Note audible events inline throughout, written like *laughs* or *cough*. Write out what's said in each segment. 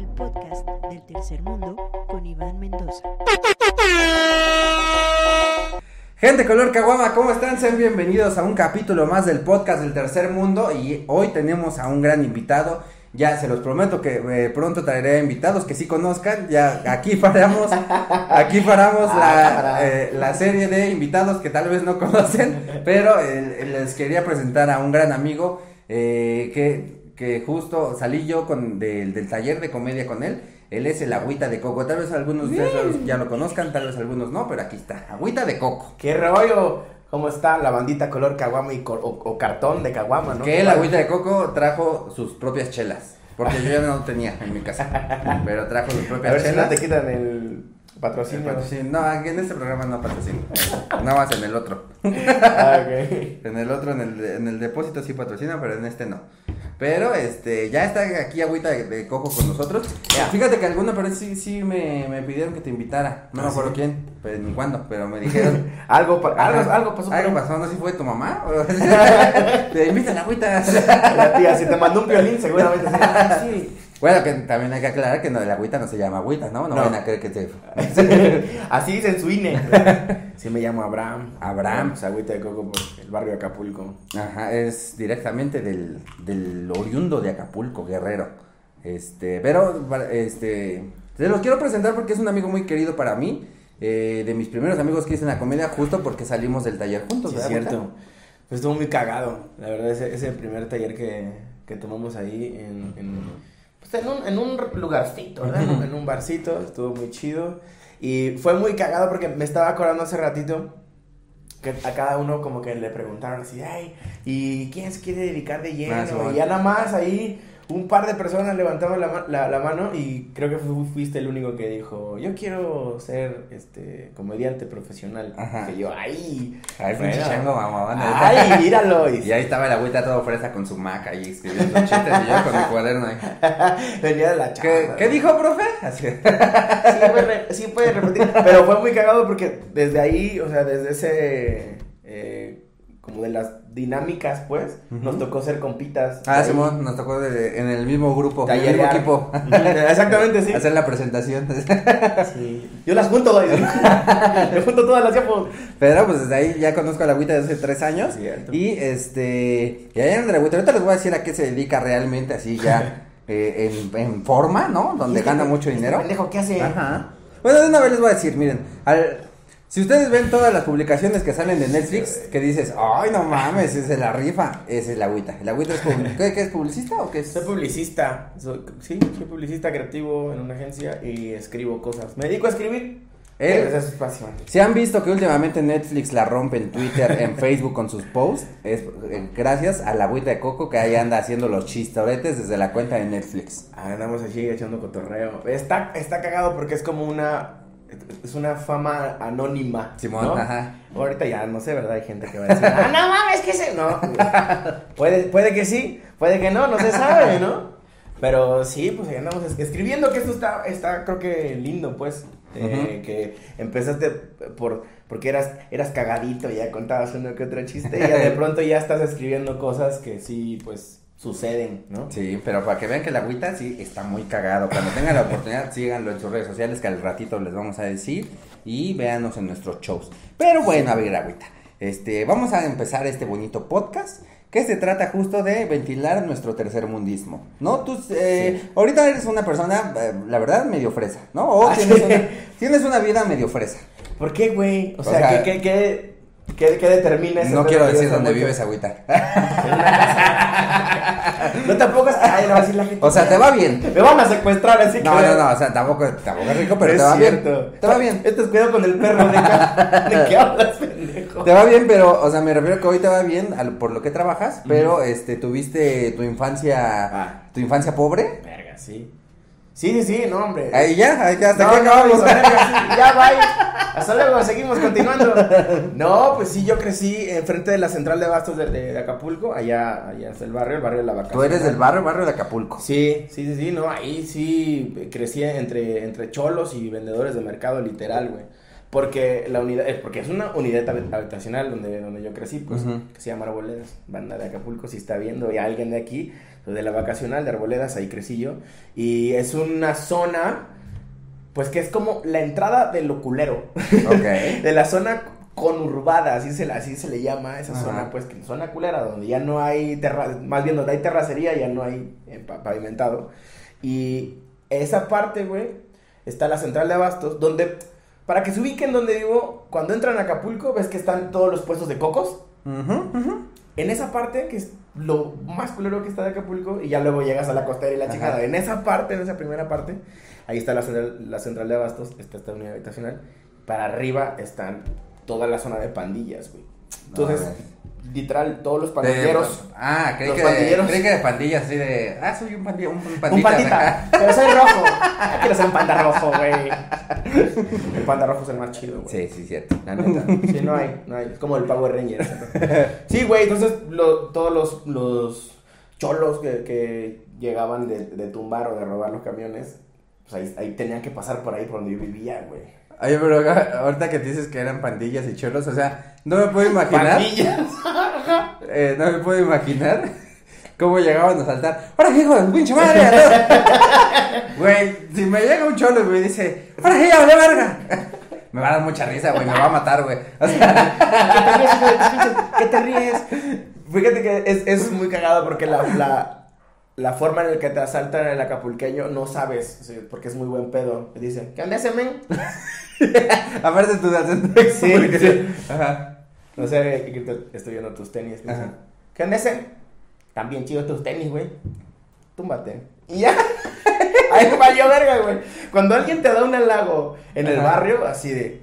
el podcast del tercer mundo con Iván Mendoza. Gente color caguama, ¿cómo están? Sean bienvenidos a un capítulo más del podcast del tercer mundo y hoy tenemos a un gran invitado. Ya se los prometo que eh, pronto traeré invitados que sí conozcan. Ya aquí paramos, aquí paramos la, eh, la serie de invitados que tal vez no conocen, pero eh, les quería presentar a un gran amigo eh, que, que justo salí yo con del, del taller de comedia con él. Él es el Agüita de Coco. Tal vez algunos de ustedes ya lo conozcan, tal vez algunos no, pero aquí está. Agüita de Coco. ¿Qué rollo? ¿Cómo está la bandita color caguama y co- o, o cartón de caguama, no? Que el Agüita de Coco trajo sus propias chelas. Porque yo ya no *laughs* tenía en mi casa. Pero trajo sus A propias ver si no chelas. te quitan el patrocinio. Patrocinio. No, en este programa no patrocinio. Nada más en el otro. *laughs* Ah. *laughs* En el otro, en el, en el depósito sí patrocina, pero en este no. Pero este, ya está aquí Agüita de, de Coco con nosotros. Fíjate que alguna, pero sí, sí me, me pidieron que te invitara. No ¿Ah, me acuerdo sí? quién, pero ni cuándo, pero me dijeron. *laughs* algo, pa- algo, algo pasó. Algo pasó, no sé si fue tu mamá. *laughs* *laughs* te invitan a Agüita. La tía, si te mandó un violín, seguramente. sí. Bueno, que también hay que aclarar que no, el agüita no se llama agüita, ¿no? No, No. van a creer que se... *laughs* Así dice en su INE. Sí, me llamo Abraham. Abraham. Pues agüita de coco por el barrio de Acapulco. Ajá, es directamente del, del oriundo de Acapulco, Guerrero. Este, pero, este, se los quiero presentar porque es un amigo muy querido para mí. eh, de mis primeros amigos que hice en la comedia, justo porque salimos del taller juntos, Sí, es ¿verdad, cierto. Pues estuvo muy cagado. La verdad, ese, ese primer taller que, que tomamos ahí en, en, en, un, en un lugarcito, ¿verdad? En un barcito. Estuvo muy chido. Y fue muy cagado porque me estaba acordando hace ratito que a cada uno como que le preguntaron así, ay, ¿y quién se quiere dedicar de lleno? Ah, y ya nada más ahí un par de personas levantaron la, la, la mano y creo que fu- fuiste el único que dijo, yo quiero ser este comediante profesional. Ajá. Que yo, ay, Ay, bueno. chango, mamá. Ay, míralo. *laughs* Y ahí estaba el agüita todo fresa con su maca ahí escribiendo chistes y yo con mi cuaderno ahí. *laughs* Venía de la chava. ¿Qué, ¿qué dijo, profe? Así. Sí, puede, sí puede repetir. Pero fue muy cagado porque desde ahí, o sea, desde ese. eh, como de las dinámicas, pues, nos tocó ser compitas. Ah, Simón, nos tocó de- en el mismo grupo, en el mismo equipo. *laughs* Exactamente, sí. Hacer la presentación. Sí. Yo las junto, güey. *laughs* Yo junto todas las tiempos. Pero pues desde ahí ya conozco a la agüita desde hace tres años. Cierto. Y este. Y allá en la agüita, ahorita les voy a decir a qué se dedica realmente, así ya *laughs* eh, en, en forma, ¿no? Donde Este- gana mucho este dinero. pendejo, ¿qué hace? Ajá. Bueno, de una vez les voy a decir, miren, al- si ustedes ven todas las publicaciones que salen de Netflix, que dices, ay, no mames, esa es la rifa, esa es la agüita. ¿El agüita es, ¿qué, qué es publicista o qué es? Soy publicista. Soy- sí, soy publicista creativo en una agencia y escribo cosas. Me dedico a escribir. Eh, es básicamente. Si han visto que últimamente Netflix la rompe en Twitter, en Facebook con sus posts, es eh, gracias a la agüita de coco que ahí anda haciendo los chistoretes desde la cuenta de Netflix. Andamos así echando cotorreo. Está, está cagado porque es como una. Es una fama anónima. Simón, ¿no? ajá. Ahorita ya no sé, ¿verdad? Hay gente que va a decir. ah, no mames, que se. No. puede, puede que sí, puede que no, no se sabe, ¿no? Pero sí, pues ahí andamos es- escribiendo que esto está, está creo que lindo, pues. eh. Que empezaste por porque eras, eras cagadito, ya contabas uno que otro chiste, y ya de *laughs* pronto ya estás escribiendo cosas que sí, pues, suceden, ¿no? Sí, pero para que vean que la agüita sí está muy cagado. Cuando tengan la oportunidad, *laughs* síganlo en sus redes sociales que al ratito les vamos a decir y véanos en nuestros shows. Pero bueno, a ver, agüita. Este, vamos a empezar este bonito podcast que se trata justo de ventilar nuestro tercer mundismo, ¿no? Tú, eh, Sí. ahorita eres una persona, eh, la verdad, medio fresa, ¿no? O Ah, tienes, una, tienes una vida medio fresa. ¿Por qué, güey? O, O sea, sea, ¿qué, qué, qué, qué, qué determina? No quiero decir dónde vives, agüita. *laughs* No tampoco es ay, le va a decir la gente. O sea, te va bien. Me van a secuestrar, así que. No, no, no, o sea, tampoco, tampoco es rico, pero te va cierto. bien. Te va bien. Esto es cuidado con el perro. ¿De qué, de qué hablas, pendejo? Te va bien, pero, o sea, me refiero que hoy te va bien al- por lo que trabajas, pero, este, tuviste tu infancia, Ah. tu infancia pobre. Verga, sí. Sí, sí, sí, no, hombre. Ahí ya, ahí ya, hasta No, aquí no, acabamos. sí, ya, bye. Hasta luego, seguimos continuando. *laughs* No, pues sí, yo crecí enfrente de la central de abastos de, de- de Acapulco. Allá, allá está el barrio, el barrio de la vaca. Tú eres del barrio, barrio de Acapulco. Sí, sí, sí, sí, no, ahí sí crecí entre, entre cholos y vendedores de mercado, literal, güey. Porque la unidad, porque es una unidad hab- habitacional donde, donde yo crecí, pues, que se llama Arboledas, banda de Acapulco, si está viendo y alguien de aquí, pues, de la vacacional de Arboledas, ahí crecí yo. Y es una zona, pues que es como la entrada del oculero, Ok. *laughs* de la zona conurbada, así se, así se le llama esa Ajá. zona, pues que zona culera, donde ya no hay terra más bien donde hay terracería, ya no hay eh, pa- pavimentado. Y esa parte, güey, está la central de abastos, donde, para que se ubiquen donde vivo, cuando entran a Acapulco, ves que están todos los puestos de cocos. En esa parte, que es lo más culero que está de Acapulco, y ya luego llegas a la costera y la chingada. En esa parte, en esa primera parte, ahí está la central, la central de abastos, está esta unidad habitacional. Para arriba están toda la zona de pandillas, güey. Entonces, No, literal, todos los De- pandilleros. ah, creí los que, pandilleros. creí que de pandillas, así de. Ah, soy un pandilla. Un, un Un pandita. pandita, pero soy rojo. Quiero ser un panda rojo, güey. *laughs* El panda rojo es el más chido, güey. Sí, sí, cierto. La neta. *laughs* Sí, no hay, no hay. Es como el Power Ranger. Sí, güey, entonces lo- todos los, los cholos que, que llegaban de, de tumbar o de robar los camiones, pues ahí, ahí tenían que pasar por ahí por donde yo vivía, güey. Oye, pero ahorita que dices que eran pandillas y cholos, o sea, no me puedo imaginar. Eh, no me puedo imaginar cómo llegaban a saltar. ¡Ahora, hijo de pinche madre! *laughs* Güey, si me llega un cholo y me dice, ¡Ahora, ya vale verga! Me va a dar mucha risa, güey, me va a matar, güey. O sea, ¿Qué te ríes, hijo de tus pinches? ¿Qué te ríes? Fíjate que es, es muy cagado porque la, la, la forma en la que te asaltan el acapulqueño no sabes, sí, porque es muy buen pedo. Te dicen, ¿qué onda ese men? *laughs* *laughs* aparte tu acento. Sí. Ajá. No sé, estoy viendo tus tenis. te dicen. ¿Qué onda ese? También chidos tus tenis, güey. Túmbate. Y ya. *laughs* Ahí valió verga, güey. Cuando alguien te da un halago en el Ajá. barrio, así de,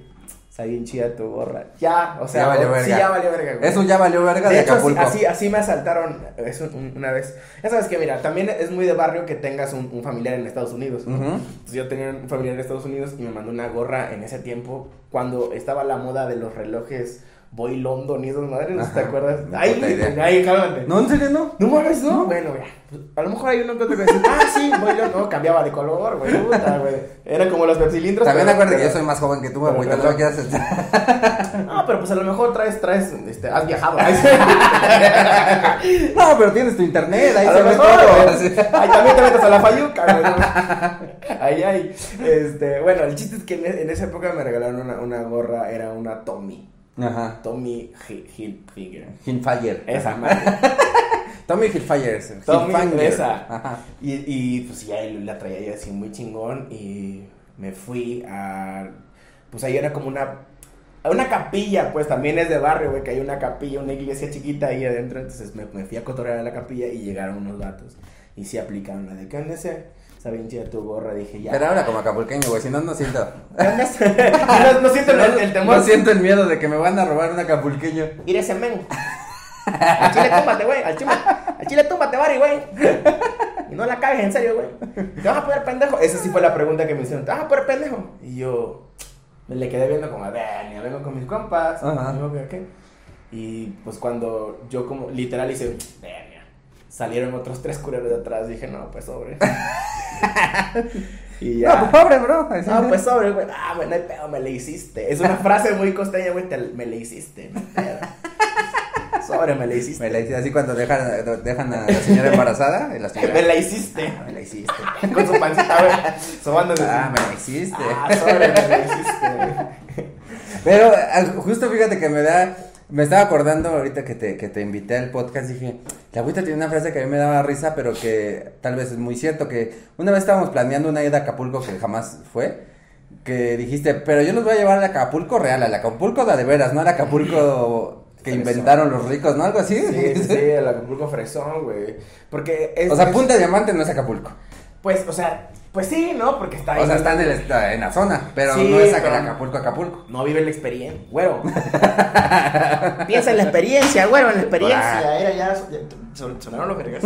está bien chida tu gorra. Ya, o sea, Ya valió verga. sí, ya valió verga, güey. Eso ya valió verga de, De hecho, Acapulco. así, así me asaltaron eso un- una vez. Ya sabes que, mira, también es muy de barrio que tengas un, un familiar en Estados Unidos. ¿no? Ujú. Entonces, yo tenía un familiar en Estados Unidos y me mandó una gorra en ese tiempo cuando estaba la moda de los relojes Boy London y esas madres, ¿no te acuerdas? Ay, ay, cálmate. No, en serio, no. No mames, no. Bueno, ya. a lo mejor hay uno que otro que dice, ah, sí, Boy London. No, cambiaba de color, güey. Puta, güey. Era como los pepsilindros. También acuérdate que yo soy más joven que tú, güey. Tampoco quieras estar. No, *laughs* pero pues a lo mejor traes, traes, este, has viajado. No, *laughs* pero tienes tu internet, ahí se ve todo. Ahí también te metes a la fayuca, güey. Ahí, ahí. Este, bueno, el chiste es que en, en esa época me regalaron una, una gorra, era una Tommy. Ajá. Tommy Hi- Hilfiger. Hillfire. Esa madre. *laughs* Tommy Hillfire. Tommy, esa. Ajá. Y, y pues ya la traía yo así muy chingón y me fui a... Pues ahí era como una... Una capilla, pues también es de barrio, güey, que hay una capilla, una iglesia chiquita ahí adentro. Entonces me, me fui a cotorrear a la capilla y llegaron unos vatos. Y sí aplicaron la de, ¿qué onda ese? Chida tu gorra, dije, ya. Pero habla como acapulqueño, güey. Si no, no siento. *laughs* No, no siento el, el temor. No siento el miedo de que me van a robar un acapulqueño. Ir ese men. Al chile túmbate, güey. Al chile, al chile túmbate, Bari, güey. Y no la cagues, en serio, güey. ¿Te vas a poner pendejo? Esa sí fue la pregunta que me hicieron. ¿Te vas a poner pendejo? Y yo me le quedé viendo como, a ver, ya vengo con mis compas. Y pues cuando yo como literal hice, verga, salieron otros tres culeros de atrás. Dije, no, pues sobre. *laughs* y ya. No, pues pobre, bro. No, pues sobre, güey. Ah, güey, no hay pedo, me le hiciste. Es una frase muy costeña, güey. Me le hiciste. no hay pedo. Sobre, me le hiciste. Me la hice así cuando dejan, dejan a la señora embarazada. Y la señora, Me la hiciste. Me la hiciste. Con su pancita, güey. Sobándose. Ah, me la hiciste. Ah, sobre, me la hiciste. Pero ah, justo fíjate que me da. Me estaba acordando ahorita que te, que te invité al podcast. Dije, la agüita tiene una frase que a mí me daba risa, pero que tal vez es muy cierto. Que una vez estábamos planeando una ida a Acapulco que jamás fue. Que dijiste, pero yo los voy a llevar al Acapulco real, al Acapulco de, de veras, no al Acapulco *laughs* que Fresón. inventaron los ricos, ¿no? Algo así. Sí, sí, sí, *laughs* el Acapulco fresón, güey. Porque es. O sea, es- Punta Diamante no es Acapulco. Pues, o sea, pues sí, ¿no? Porque está ahí. O sea, está en, el, está en la zona, pero Sí, no es pero- Acapulco, Acapulco. No vive la experiencia, güero. *laughs* Piensa en la experiencia, güero, en la experiencia. Era ya, ya son- sonaron los vergas.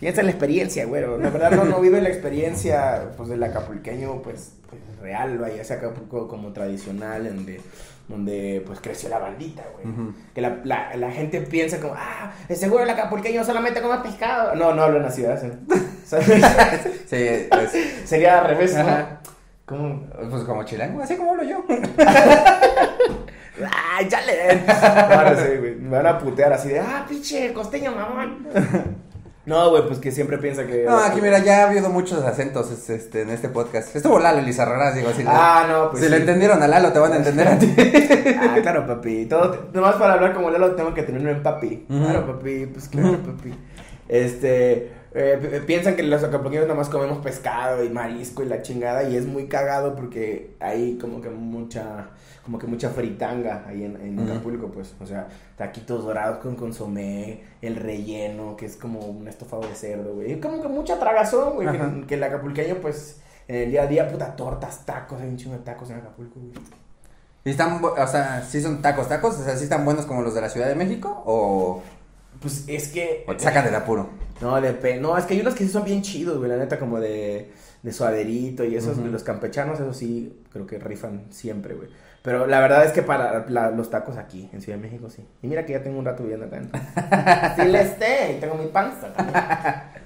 Piensa en la experiencia, güero. La verdad no, no vive la experiencia pues del acapulqueño pues, pues, real, vaya, ese Acapulco como tradicional, donde, donde pues creció la bandita, güey. Que la, la, la gente piensa como, ah, seguro el acapulqueño solamente come pescado. No, no hablo en la ciudad. ¿sí? Sí, es- Sería al revés, ¿no? Ajá. ¿Cómo? Pues como chilango, así como hablo yo. *laughs* ¡Ay, ya le! Ahora sí, güey. Me van a putear así de, ah, pinche costeño, mamón. No, güey, pues que siempre piensa que. No, aquí mira, ya ha habido muchos acentos es- este, en este podcast. Estuvo Lalo Elizarrarás, digo así. Ah, no, pues. si sí. le entendieron a Lalo, te van a *laughs* entender a ti. Ah, claro, papi. Todo, nomás para hablar como Lalo tengo que tenerlo en papi. Claro, papi. Pues claro, papi. Este. Eh, pi- piensan que los acapulqueños nomás comemos pescado y marisco y la chingada. Y es muy cagado porque hay como que mucha. Como que mucha fritanga ahí en. Acapulco, pues. O sea, taquitos dorados con consomé, el relleno, que es como un estofado de cerdo, güey. Y como que mucha tragazón, güey. Que, que el acapulqueño, pues. En el día a día, puta, tortas, tacos, hay un chingo de tacos en Acapulco, güey. ¿Y están, o sea, sí son tacos, tacos? O sea, ¿sí están buenos como los de la Ciudad de México? ¿O, Pues es que. o te sacan del apuro? No, depende. No, es que hay unos que sí son bien chidos, güey. La neta, como de, de suaderito y esos, Ujú. los campechanos, eso sí, creo que rifan siempre, güey. Pero la verdad es que para la- los tacos aquí, en Ciudad de México, sí. Y mira que ya tengo un rato viviendo acá. sí le esté, y tengo mi panza también.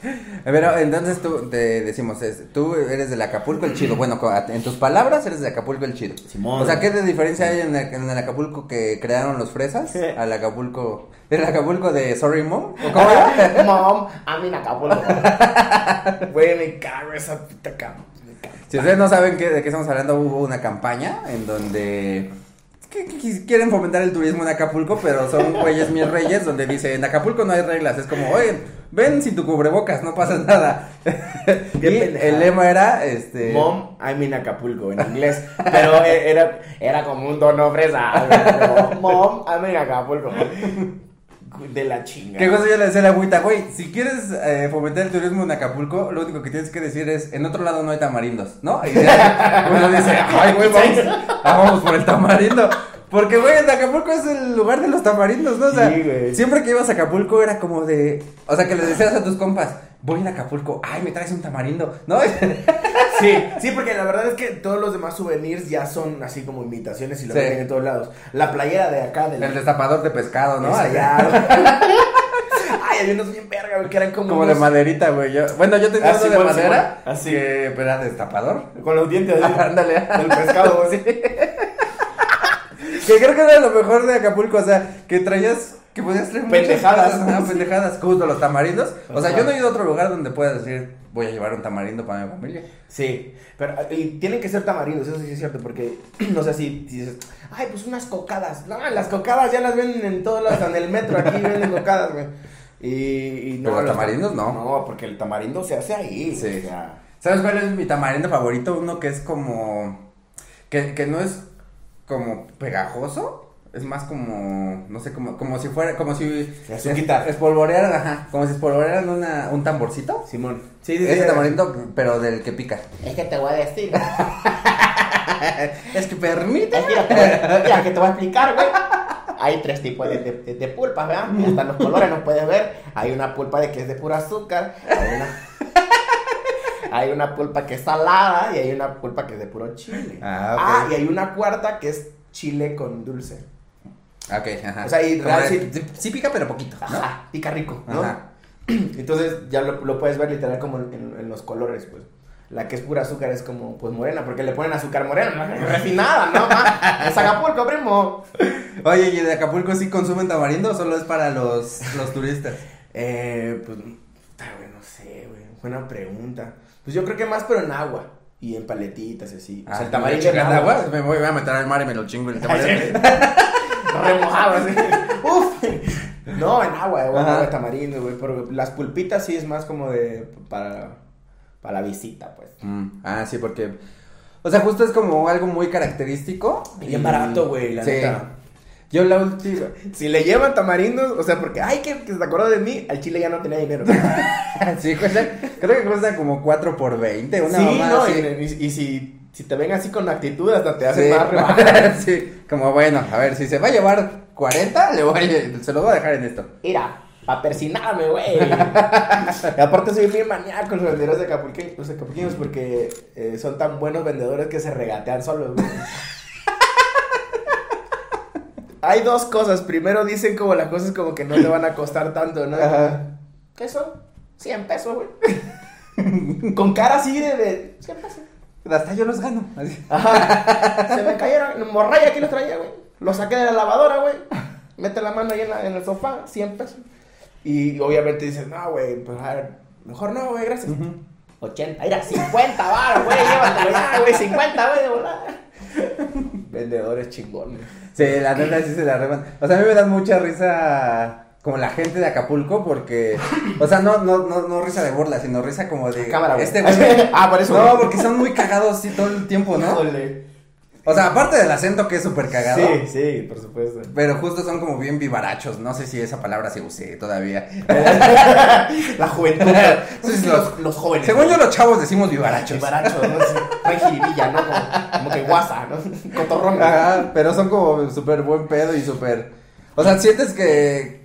*laughs* Pero entonces tú, te decimos, es, tú eres del Acapulco el chido. Bueno, en tus palabras eres de Acapulco el chido. Simón. O sea, ¿qué de diferencia hay en el, en el Acapulco que crearon los fresas *laughs* al Acapulco, el Acapulco de Sorry Mom? ¿O cómo *laughs* era? Mom, a mí en Acapulco. Güey, me cago esa puta cama. Si ustedes no saben qué- de qué estamos hablando, hubo una campaña en donde que- que quieren fomentar el turismo en Acapulco, pero son güeyes mis reyes, donde dice, en Acapulco no hay reglas, es como, oye, ven sin tu cubrebocas, no pasa nada. y el lema era, este... Mom, I'm in Acapulco, en inglés. Pero era, era como un tono fresa. *laughs* Mom, I'm in Acapulco. De la chinga. ¿Qué cosa yo le decía a la agüita? Güey, si quieres eh, fomentar el turismo en Acapulco, lo único que tienes que decir es, en otro lado no hay tamarindos, ¿no? Y ya, *laughs* uno dice, ay, güey, *laughs* vamos, ah, vamos por el tamarindo. Porque, güey, en Acapulco es el lugar de los tamarindos, ¿no? O sea, Sí, siempre que ibas a Acapulco era como de, o sea, que le decías a tus compas, voy a Acapulco, ay, me traes un tamarindo, ¿no? *laughs* Sí, sí, *laughs* porque la verdad es que todos los demás souvenirs ya son así como imitaciones y lo Sí. venden en todos lados. La playera de acá, de la... El destapador de pescado, ¿no? Ya, güey. *laughs* Ay, había unos bien verga, güey, que eran como. Como de maderita, güey. Yo, bueno, yo tenía Ah, uno sí, de madera, sí. Así. que pero era destapador. Con los dientes así, Ándale. del pescado, güey. Que creo que era lo mejor de Acapulco, o sea, que traías, que podías traer Pendejadas. cosas, ajá, pendejadas, *laughs* justo los tamarindos. O sea, yo no he ido a otro lugar donde puedas decir, voy a llevar un tamarindo para mi familia. Sí, pero y tienen que ser tamarindos, eso sí es cierto, porque *clears throat* no sé si, si dices, ay, pues unas cocadas. No, las cocadas ya las venden en todos lados, en el metro aquí venden *laughs* cocadas, güey. Y, y no. Pero los los tamarindos no. No, porque el tamarindo se hace ahí. Sí. o sea, ¿Sabes cuál es mi tamarindo favorito? Uno que es como, que, que no es como pegajoso. Es más como, no sé, como, como si fuera, como si azuquita. espolvorearan, ajá, como si espolvorearan una, un tamborcito. Simón. Sí, sí, Ese sí. tamarindo, pero del que pica. Es que te voy a decir. *laughs* Es que permite. Es que mira, que te voy a explicar, güey. Hay tres tipos de, de, de- pulpas, ¿verdad? Y hasta los colores los puedes ver. Hay una pulpa de que es de puro azúcar. Hay una, *laughs* hay una pulpa que es salada y hay una pulpa que es de puro chile. Ah, ok. y hay una cuarta que es chile con dulce. Ok, ajá. O sea, y real, sí- sí, sí pica, pero poquito, ¿no? Ajá, pica rico, ¿no? Ajá. *clears throat* Entonces ya lo, lo puedes ver literal como en, en- en los colores, pues. La que es pura azúcar es como, pues, morena, porque le ponen azúcar morena, ¿no? *laughs* refinada, ¿no? ma? Es Acapulco, primo. *laughs* Oye, ¿y de Acapulco sí consumen tamarindo o solo es para los, los turistas? *laughs* Eh, pues, no sé, güey. Buena pregunta. Pues yo creo que más, pero en agua. Y en paletitas así. o sea, el tamarindo en ¿en agua. agua? Me voy, voy a meter al mar y me lo chingo el tamarindo. Remojado, así. *laughs* Uf. No, en agua, güey. agua de tamarindo, güey. Pero las pulpitas sí es más como de. para. para la visita, pues. Mm, ah, sí, porque... O sea, justo es como algo muy característico. Bien barato, güey, la sí. neta. Yo la última... Si le llevan tamarindos, o sea, porque, ay, que, que se acordó de mí, al chile ya no tenía dinero. *laughs* sí, cuesta, creo que cuesta como 4 por 20, una sí, mamá no, así. y, y- y si, si te ven así con actitud, hasta te hacen Sí. más rebaja. *laughs* sí, como bueno, a ver, si se va a llevar 40, le voy a- se lo voy a dejar en esto. Mira, pa' persinarme, güey. *laughs* y aparte soy bien maníaco con los vendedores de acapulqueños, los acapulqueños porque eh, son tan buenos vendedores que se regatean solos, güey. *laughs* Hay dos cosas. Primero dicen como las cosas como que no te van a costar tanto, ¿no? Ajá. ¿Qué son? 100 pesos, güey. Con cara así de, de 100 pesos. Hasta yo los gano. así. *laughs* Se me cayeron, morraya aquí los traía, güey. Los saqué de la lavadora, güey. Mete la mano ahí en, la- en el sofá, 100 pesos. Y obviamente dices, no, güey, pues a ver, mejor no, güey, gracias. 80, era 50 baros, güey, llévatelo ya, güey, 50, güey, de volada. Vendedores chingones. Sí, la neta sí se la reban. O sea, a mí me da mucha risa como la gente de Acapulco porque, o sea, no, no, no, no risa de burla, sino risa como de Cámara, güey. este güey. *laughs* Ah, por eso. No, porque son muy cagados sí todo el tiempo, ¿no? Híjole. O sea, aparte del acento que es súper cagado. Sí, sí, por supuesto. Pero justo son como bien vivarachos. No sé si esa palabra se use todavía. *laughs* La juventud. *laughs* Los, los jóvenes. Según yo, los chavos decimos vivarachos. Chivaracho, ¿no? Jiribilla, ¿no? Como, como que guasa, ¿no? Cotorrón. Ajá, pero son como súper buen pedo y súper. O sea, sientes que.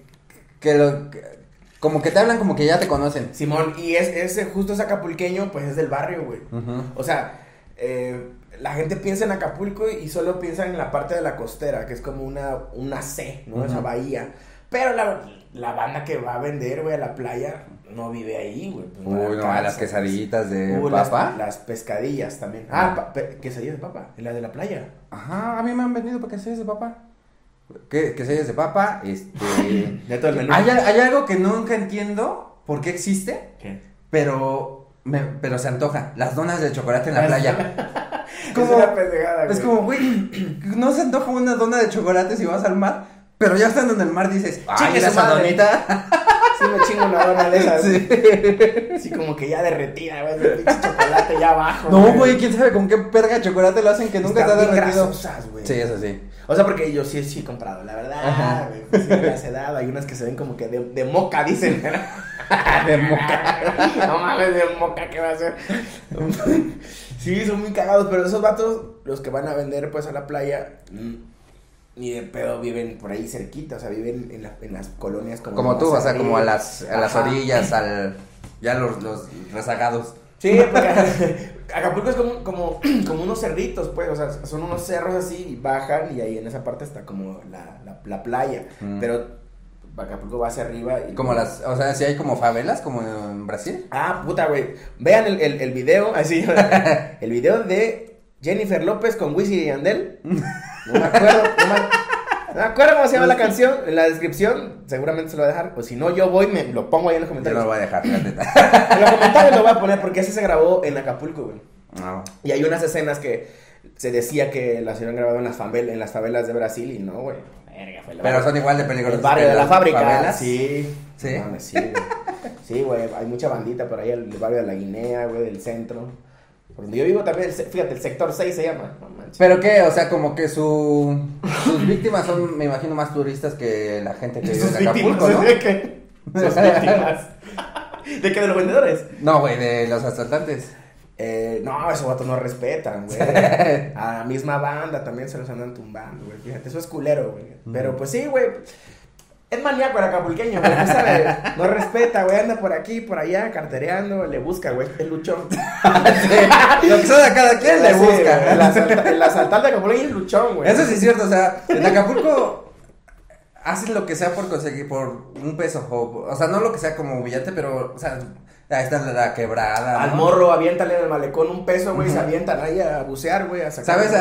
Que lo. que- como que te hablan como que ya te conocen. Simón, y es, ese justo es acapulqueño, pues es del barrio, güey. Ujú. O sea, eh, la gente piensa en Acapulco y solo piensa en la parte de la costera, que es como una, una C, ¿no? Esa Ujú. bahía. Pero la, la banda que va a vender, güey, a la playa, no vive ahí, güey. pues, Uy, no, alcanza, las quesadillas de Uh, las- papa. Las, pescadillas también. Ah, pe- quesadillas de papa, en la de la playa. Ajá, a mí me han vendido para quesadillas de papa. ¿Qué? Quesadillas de papa, este. *laughs* De todo el menú. hay, hay algo que nunca entiendo por qué existe, ¿Qué? pero. Me, pero se antoja. Las donas de chocolate en la playa. *laughs* Es *laughs* como- una pendejada, Es como, güey, no se antoja una dona de chocolate si vas al mar, pero ya estando en el mar dices, ay, esa su madre". donita. Sí me chingo una dona de esas. Sí. Así como que ya derretida, güey, el pinche chocolate ya abajo. No, güey, quién sabe con qué perga de chocolate lo hacen que nunca está derretido. grasosas, güey. Sí, eso sí. O sea, porque yo sí, sí he comprado, la verdad, güey. Pues sí, me he dado. Hay unas que se ven como que de, de moca, dicen. *laughs* De moca. no mames, de moca, ¿qué va a ser? sí, son muy cagados, pero esos vatos, los que van a vender, pues, a la playa, mm, ni de pedo viven por ahí cerquita, o sea, viven en, la- en las colonias como... Como tú, o sea, como a las, a las orillas, al. Ya los, los rezagados. Sí, porque *laughs* Acapulco es como, como, *clears throat* como unos cerritos, pues, o sea, son unos cerros así y bajan y ahí en esa parte está como la, la, la playa, Mm. pero Acapulco va hacia arriba y... Como las. O sea, si hay como favelas, como en Brasil. Ah, puta, güey, vean el, el, el video, *laughs* así, el video de Jennifer López con Wisin y Yandel, *laughs* no me acuerdo, no me, no me acuerdo cómo se llama la canción, en la descripción, seguramente se lo voy a dejar, o si no, yo voy, me lo pongo ahí en los Yo no comentarios. lo voy a dejar, la neta. *laughs* En los comentarios lo voy a poner porque ese se grabó en Acapulco, güey. No. Y hay unas escenas que se decía que las habían grabado en las, favel- en las favelas de Brasil y no, güey. Verga, fue la- Pero son igual de el peligrosos. barrio que de la fábrica. favelas. Sí. ¿Sí? No sí, güey. Sí, güey. Hay mucha bandita por ahí, el barrio de la Guinea, güey, del centro. Por donde yo vivo también, fíjate, el sector 6 se llama. No. Pero qué, o sea, como que su, sus víctimas son, me imagino, más turistas que la gente que *laughs* vive en Acapulco, ¿no? ¿de qué? Sus víctimas. *laughs* ¿De qué? ¿De los vendedores? No, güey, de los asaltantes. Eh, no, esos vatos no respetan, güey. *laughs* A la misma banda también se los andan tumbando, güey. Fíjate, eso es culero, güey. Pero pues sí, güey. Es maníaco el acapulqueño, güey. no sabe, No respeta, güey. Anda por aquí, por allá, cartereando. Le busca, güey. Es luchón. *laughs* Lo que sea de cada quien le Sí, busca. güey, El, asalta- el asaltante de Acapulco es luchón, güey. Eso sí es cierto, o sea, en Acapulco hacen lo que sea por conseguir, por un peso, o, o sea, no lo que sea como billete, pero, o sea, ahí está la, la quebrada. Al morro, aviéntale en el malecón un peso, güey. y Se avientan ahí a bucear, güey. A sacar. ¿Sabes?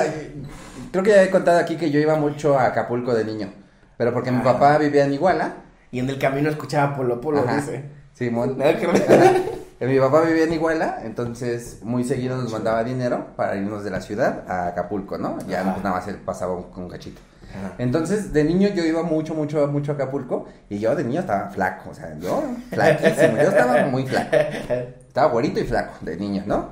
Creo que ya he contado aquí que yo iba mucho a Acapulco de niño, pero porque mi Ah. papá vivía en Iguala. Y en el camino escuchaba Polo Polo, Ajá. dice. Simón. Que- Ajá. Mi papá vivía en Iguala, entonces muy seguido nos mandaba dinero para irnos de la ciudad a Acapulco, ¿no? Ya Ajá. pues, nada más él pasaba con un cachito. Entonces, de niño yo iba mucho, mucho, mucho a Acapulco y yo de niño estaba flaco, o sea, yo flaquísimo, yo estaba muy flaco. Estaba güerito y flaco de niño, ¿no?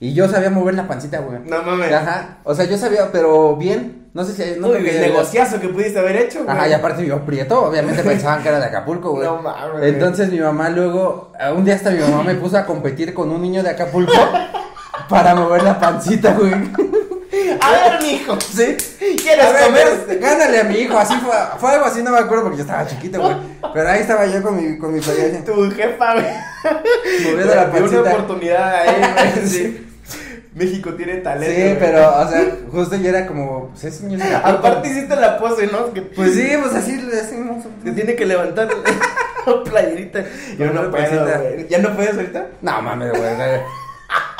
Y yo sabía mover la pancita, güey. No mames. Ajá, o sea, yo sabía, pero bien, no sé si... No Uy, el negociazo que pudiste haber hecho, güey. Ajá, y aparte yo prieto, obviamente pensaban que era de Acapulco, güey. *laughs* No mames. Entonces mi mamá luego, a un día hasta mi mamá me puso a competir con un niño de Acapulco *laughs* para mover la pancita, güey. A ver, mijo. Sí. ¿Quieres ver, comer? pues, gánale a mi hijo, así fue, fue algo así, no me acuerdo porque yo estaba chiquito, güey. Pero ahí estaba yo con mi, con mi *laughs* familia, Tu jefa, güey. moviendo la Dio una pancita. oportunidad ahí, güey. Sí. México tiene talento. Sí, güey. pero, o sea, *laughs* justo yo era como, pues ese niño es de Acapulco. Aparte hiciste la pose, ¿no? Que Pues sí, pues así le decimos. Se tiene que levantar la *laughs* playerita. Yo no puedo, güey. ¿Ya no puedes ahorita? No mames, güey.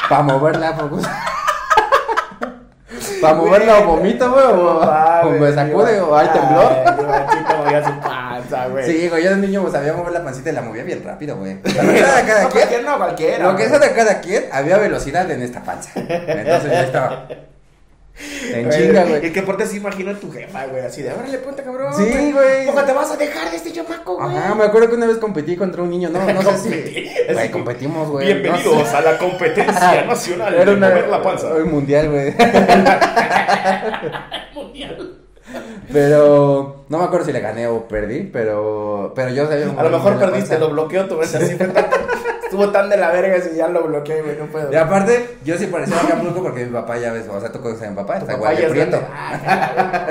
Para moverla, pues. Para moverla o vomito, güey, o, o me sacude, o hay temblor. Ay, su panza, güey. Sí, güey, yo de niño pues, sabía mover la pancita y la movía bien rápido, güey. Lo que sea de cada no, quien, cualquiera, no, cualquiera. lo que sea de cada quien, había velocidad en esta panza. *laughs* Entonces yo estaba en chinga, güey. Y que por se imagino a tu jefa, güey, así de, órale, ponte cabrón. Sí, güey. ¿Cómo te vas a dejar de este chamaco, güey? Ajá, me acuerdo que una vez competí contra un niño, no, no sé si... Competí. Güey, competimos, güey. Bienvenidos no sé. a la competencia nacional Era de una... mover la panza. Un *laughs* mundial, güey. *laughs* Pero no me acuerdo si le gané o perdí, pero pero yo sabía A lo mejor perdiste, lo bloqueó tu vez así. Estuvo tan de la verga que ya lo bloqueé, güey, no puedo. Y aparte, yo sí parecía Acapulco porque mi papá ya ves, o sea, tú conoces a mi papá, está igual de prieto. Ah.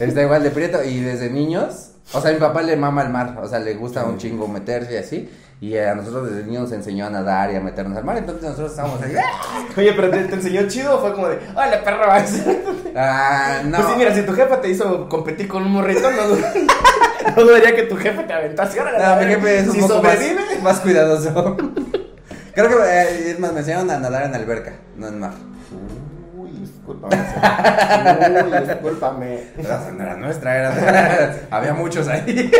Está igual de prieto y desde niños, o sea, mi papá le mama el mar, o sea, le gusta un chingo meterse y así. Y a nosotros desde niños nos enseñó a nadar y a meternos al mar, entonces nosotros estábamos ahí. ¡ah! *laughs* Oye, pero ¿te, te enseñó chido o fue como de, ¡Hola, perro! *laughs* Ah, no. Pues sí, mira, si tu jefa te hizo competir con un morrito, no, *laughs* no dudaría que tu jefe te aventase. órale, No, a mi ver, jefe es un si poco más, sobrevive. más cuidadoso. Creo que eh, es más, me enseñaron a nadar en alberca, no en mar. Uy, discúlpame. Uy, discúlpame. Era nuestra, era. Había muchos ahí.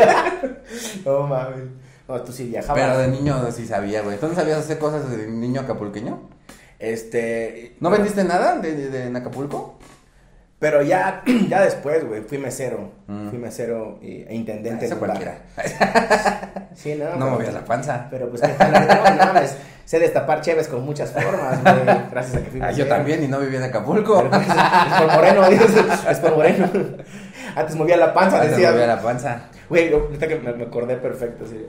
No mames. No, tú sí viajabas. Pero de niño sí sabía, güey. ¿Tú no sabías hacer cosas de niño acapulqueño? Este. ¿No vendiste nada de, de, de en Acapulco? Pero ya, *clears throat* ya después, güey, fui mesero. Mm. Fui mesero e intendente bar. cualquiera. *laughs* Sí, no. No movías la panza. Pero pues que tal, no, no. Sé destapar cheves con muchas formas, güey. Gracias a que fui Ah, yo mesero. también y no vivía en Acapulco. Pero, pues, es por moreno, es, *laughs* es por moreno. Antes movía la panza, Antes decía. movía la panza. Güey, ahorita que me, me acordé perfecto, sí.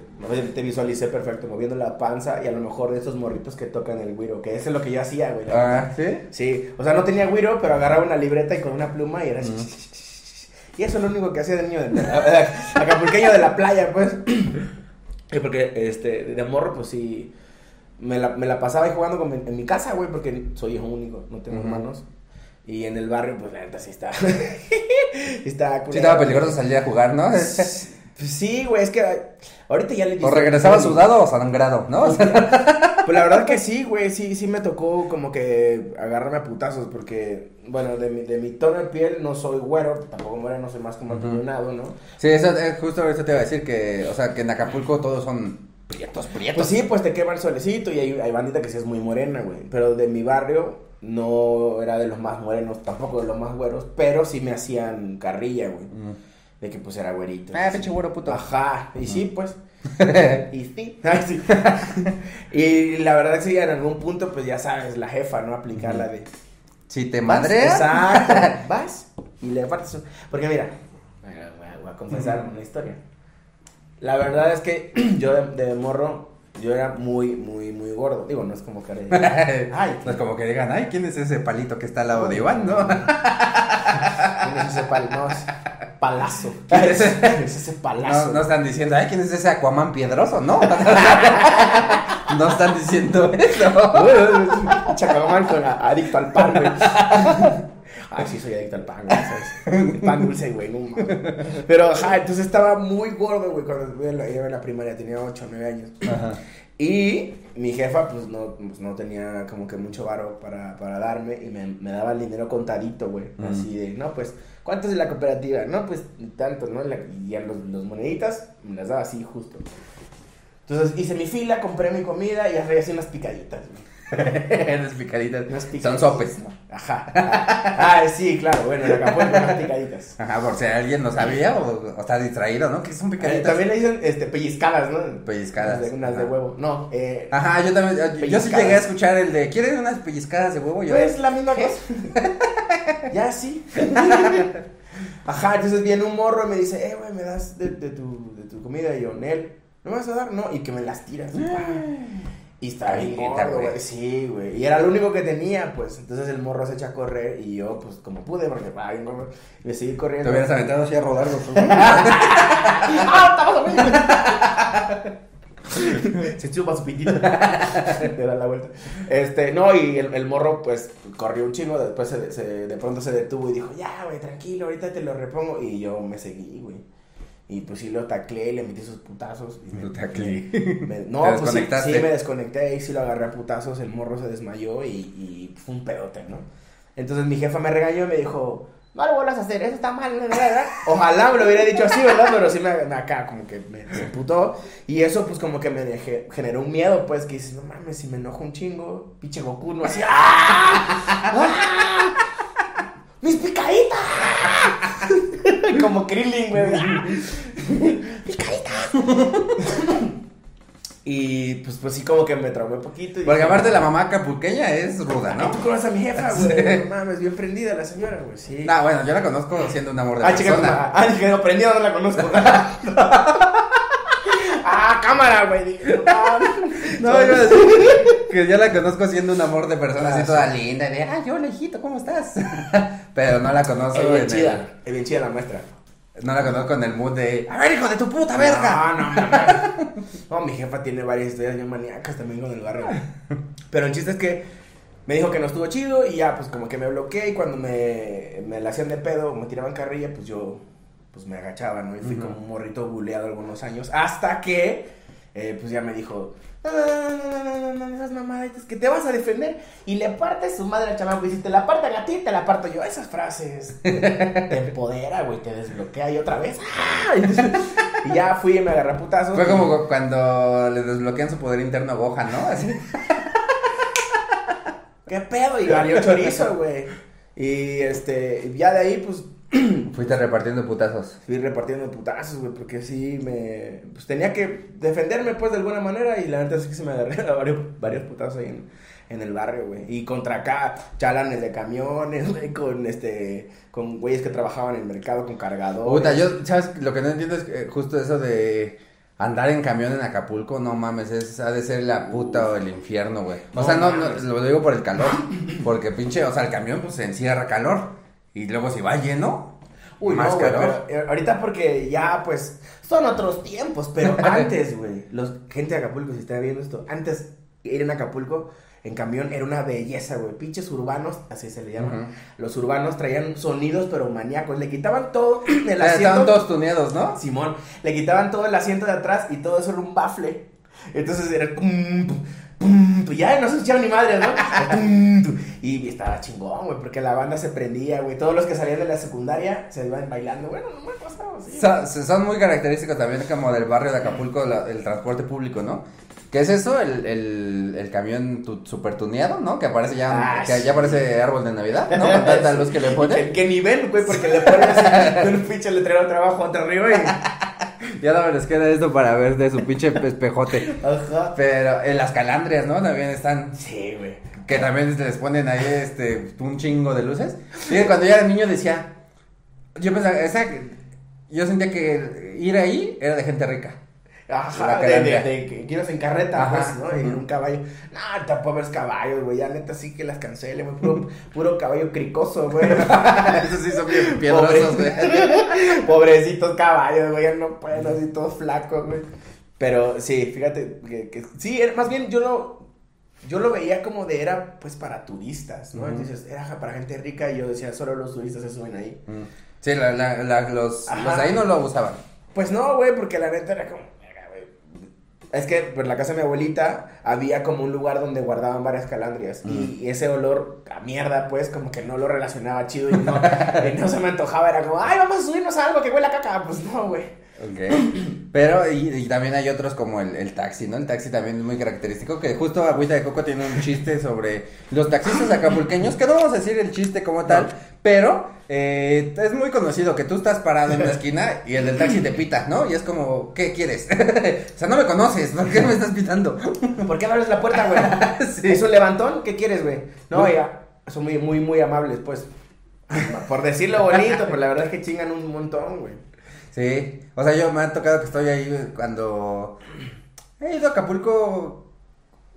Te visualicé perfecto, moviendo la panza y a lo mejor de esos morritos que tocan el güiro, que eso es lo que yo hacía, güey. Ah. ¿sí? Sí, o sea, no tenía güiro, pero agarraba una libreta y con una pluma y era así. Y eso es lo único que hacía de niño, de, acapulqueño de la playa, pues. Porque, este, de morro, pues sí, me la, me la pasaba ahí jugando con en mi casa, güey, porque soy hijo único, no tengo hermanos. Y en el barrio, pues la neta sí está. *laughs* está Sí estaba peligroso salir a jugar, ¿no? Pues sí, güey, es que ahorita ya le O regresaba sí. sudado o sangrado, ¿no? *laughs* Pues la verdad que sí, güey, sí, sí me tocó como que agarrarme a putazos porque, bueno, de mi, de mi tono de piel no soy güero, tampoco moreno, soy más como Ujú. atuñonado, ¿no? sí, eso, eh, justo eso te iba a decir que, o sea, que en Acapulco todos son prietos, prietos. Pues sí, pues te quema el solecito y hay, hay bandita que sí es muy morena, güey, pero de mi barrio no era de los más morenos, tampoco de los más güeros, pero sí me hacían carrilla, güey, Mm. de que pues era güerito. Ah, pinche güero puto. Ajá, y sí, pues. *laughs* y sí. Ay, *laughs* sí. *laughs* y la verdad que sí, en algún punto, pues ya sabes, la jefa, ¿no? Aplicar la de. Si te Vas, madrea. Exacto. Vas y le partes. un- Porque mira, voy a, voy a confesar una historia. La verdad es que *clears throat* yo de, de morro, yo era muy, muy, muy gordo. Digo, no es como que. *laughs* Ay, no es como que digan, ay, ¿quién es ese palito que está al lado de Iván, no? ¿quién es ese pal? No, es palazo. ¿Quién es es ese? No, palazo? no están diciendo, ay, ¿quién es ese Aquaman piedroso? No. *laughs* no están diciendo eso. Chacagomán con adicto al pan, güey. Ay, sí, soy adicto al pan, güey, ¿sabes? El pan dulce, güey, no mames. Pero, ajá, entonces estaba muy gordo, güey, cuando iba en la- iba en la primaria, tenía 8 o 9 años. Ajá. Y mi jefa, pues, no, pues, no tenía como que mucho varo para, para darme y me, me daba el dinero contadito, güey. Así de, no, pues, ¿cuánto es de la cooperativa? No, pues, tanto, ¿no? La- y ya los, los moneditas me las daba así justo. Entonces hice mi fila, compré mi comida y arreglé así unas picaditas, güey. *laughs* Eres picadita. Unas Son picaditas. sopes. Ajá. Ah, sí, claro, bueno, en Acapulco unas picaditas. Ajá, por si alguien no sabía o, o está distraído, ¿no? Que son Eh, picaditas. también le dicen este, pellizcadas, ¿no? Pellizcadas. Unas de, unas de Ajá. huevo. No, eh. Ajá, yo también, yo- yo sí llegué a escuchar el de, ¿quieren unas pellizcadas de huevo? Yo, Pues la misma cosa. *laughs* ya sí. Ajá, entonces viene un morro y me dice, eh, güey, ¿me das de, de tu, de tu comida? Y yo, Nel, ¿no me vas a dar? No, y que me las tiras. Y está bien gordo, güey. Sí, güey. Y era lo único que tenía, pues. Entonces el morro se echa a correr y yo, pues, como pude, porque, ay, no, me seguí te corriendo. hubieras aventado así a rodar los *laughs* ¡Ah, estamos *laughs* Se chupa su pitito. *laughs* Le da la vuelta. Este, no, y el, el morro, pues, corrió un chingo. Después se, se- de pronto se detuvo y dijo, ya, güey, tranquilo, ahorita te lo repongo. Y yo me seguí, güey. Y pues sí lo taclé, le metí sus putazos. y me- Lo *laughs* me- Te no, pues sí, me desconecté y sí lo agarré a putazos. El morro se desmayó y, y fue un pedote, ¿no? Entonces mi jefa me regañó y me dijo, no lo vuelvas a hacer, eso está mal, ¿verdad? *laughs* Ojalá me lo hubiera dicho así, ¿verdad? Pero sí me, acá como que me, me emputó. Y eso pues como que me dejé- generó un miedo, pues, que dices, no mames, si me enojo un chingo, pinche Goku, no así, *laughs* ¡ah! ¡Ah! ¡Mis picaditas! *laughs* como Krillin, güey. *laughs* ¡ah! ¡Picaditas! *laughs* y pues, pues sí como que me traumé un poquito. y Porque aparte la mamá acapulqueña es ruda, ¿no? ¿no? tú conoces a mi jefa, güey. No mames, bien prendida la señora, güey. Sí. No, bueno, yo la conozco siendo un amor de Ah, chica, persona. ah, dije, no, prendida no la conozco. Ah, cámara, güey. Dije, no, *laughs* decir que yo la conozco siendo un amor de persona Ah, así sí. toda linda, de, ah, yo, lejito, ¿cómo estás? *laughs* Pero no la conozco Es bien en chida, el- es bien chida la muestra. no la conozco en el mood de, a ver, hijo de tu puta verga. No, no, no. No, mi jefa tiene varias historias bien maníacas también con el barrio. Pero el chiste es que me dijo que no estuvo chido y ya, pues como que me bloqueé y cuando me, me la hacían de pedo, me tiraban carrilla, pues yo, pues me agachaba, ¿no? Y fui como un morrito buleado algunos años, hasta que, eh, pues ya me dijo, no, no, no, no, no, no, esas mamaditas que te vas a defender y le parte su madre al chamaco y si te la parten a ti, te la parto yo. Esas frases te, empodera, güey, te desbloquea y otra vez. ¡ah! Y ya fui y me agarré putazos. Fue como cuando le desbloquean su poder interno a Gohan, ¿no? Así. ¿Qué pedo? Y valió chorizo, güey. Y este, ya de ahí, pues *clears throat* Fuiste repartiendo putazos. fui repartiendo putazos, güey, porque sí me. Pues tenía que defenderme, pues, de alguna manera. Y la neta es que se me agarré a *laughs* varios, varios putazos ahí en, en el barrio, güey. Y contra acá, chalanes de camiones, *laughs* güey, con este. Con güeyes que trabajaban en el mercado con cargadores. Puta, yo, ¿sabes? Lo que no entiendo es que, eh, justo eso de andar en camión en Acapulco, no mames, es, ha de ser la puta o el infierno, güey. O No sea, no, no, lo digo por el calor, porque pinche, o sea, el camión pues se encierra calor, y luego si va lleno, Uy, más no, güey, calor. pero, eh, ahorita porque ya, pues, son otros tiempos, pero *laughs* antes, güey, los, gente de Acapulco, si está viendo esto, antes ir en Acapulco en camión era una belleza, güey, pinches urbanos, así se le llama, Ujú. los urbanos traían sonidos, pero maníacos, le quitaban todo *clears throat* el O sea, estaban asiento, todos tuneados, ¿no? Simón, le quitaban todo el asiento de atrás y todo eso era un bafle, entonces era pum, ya no se escuchaba ni madre, ¿no? *laughs* Y estaba chingón, güey, porque la banda se prendía, güey, todos los que salían de la secundaria se iban bailando, bueno, no me ha pasado así. Son, son muy característicos también como del barrio de Acapulco, la- el transporte público, ¿no? ¿Qué es eso? El, el, el camión tu, super tuneado, ¿no? Que aparece ya, Ah, que sí. ya parece árbol de Navidad, ¿no? *laughs* Con tanta luz que le Que, pone. que ni ven, güey, porque le ponen así un pinche letrero trabajo hasta arriba y... Ya no me les queda esto para ver de su pinche *laughs* espejote. Ajá. Pero en las calandrias, ¿no? También están. Sí, güey. Que también les ponen ahí este un chingo de luces. Y cuando yo era niño decía. Yo pensaba, esa, yo sentía que ir ahí era de gente rica. Ajá, de, de, que quieres en carreta, Ajá. pues, ¿no? Y un caballo. No, tampoco ves caballos, güey. Ya neta sí que las cancele, güey. Puro, puro caballo cricoso, güey. *laughs* Esos sí son bien piedrosos, güey. *laughs* Pobrecitos caballos, güey. Ya no pueden, así todos flacos, güey. Pero sí, fíjate que, que sí, era- más bien yo lo, yo lo veía como de era pues para turistas, ¿no? Entonces era para gente rica y yo decía, solo los turistas se suben ahí. Mm. Sí, la, la, la- los, los ahí no lo usaban. Pues no, güey, porque la neta era como. Es que por la casa de mi abuelita había como un lugar donde guardaban varias calandrias. Y, y ese olor a mierda, pues, como que no lo relacionaba chido y no, y no se me antojaba. Era como, ay, vamos a subirnos a algo que huele a caca. Pues no, güey. Ok. Pero, y, y también hay otros como el, el taxi, ¿no? El taxi también es muy característico. Que justo Agüita de Coco tiene un chiste sobre los taxistas acapulqueños. Que no vamos a decir el chiste como tal, pero eh, es muy conocido que tú estás parado en una *laughs* esquina y el del taxi te pita, ¿no? Y es como, ¿qué quieres? *laughs* o sea, no me conoces, ¿por qué me estás pitando? *laughs* ¿Por qué no abres la puerta, güey? Sí. ¿Es un levantón? ¿Qué quieres, güey? No, No. ya. Son muy, muy, muy amables, pues. Por decirlo bonito, pero la verdad es que chingan un montón, güey. Sí, o sea, yo me ha tocado que estoy ahí cuando he ido a Acapulco,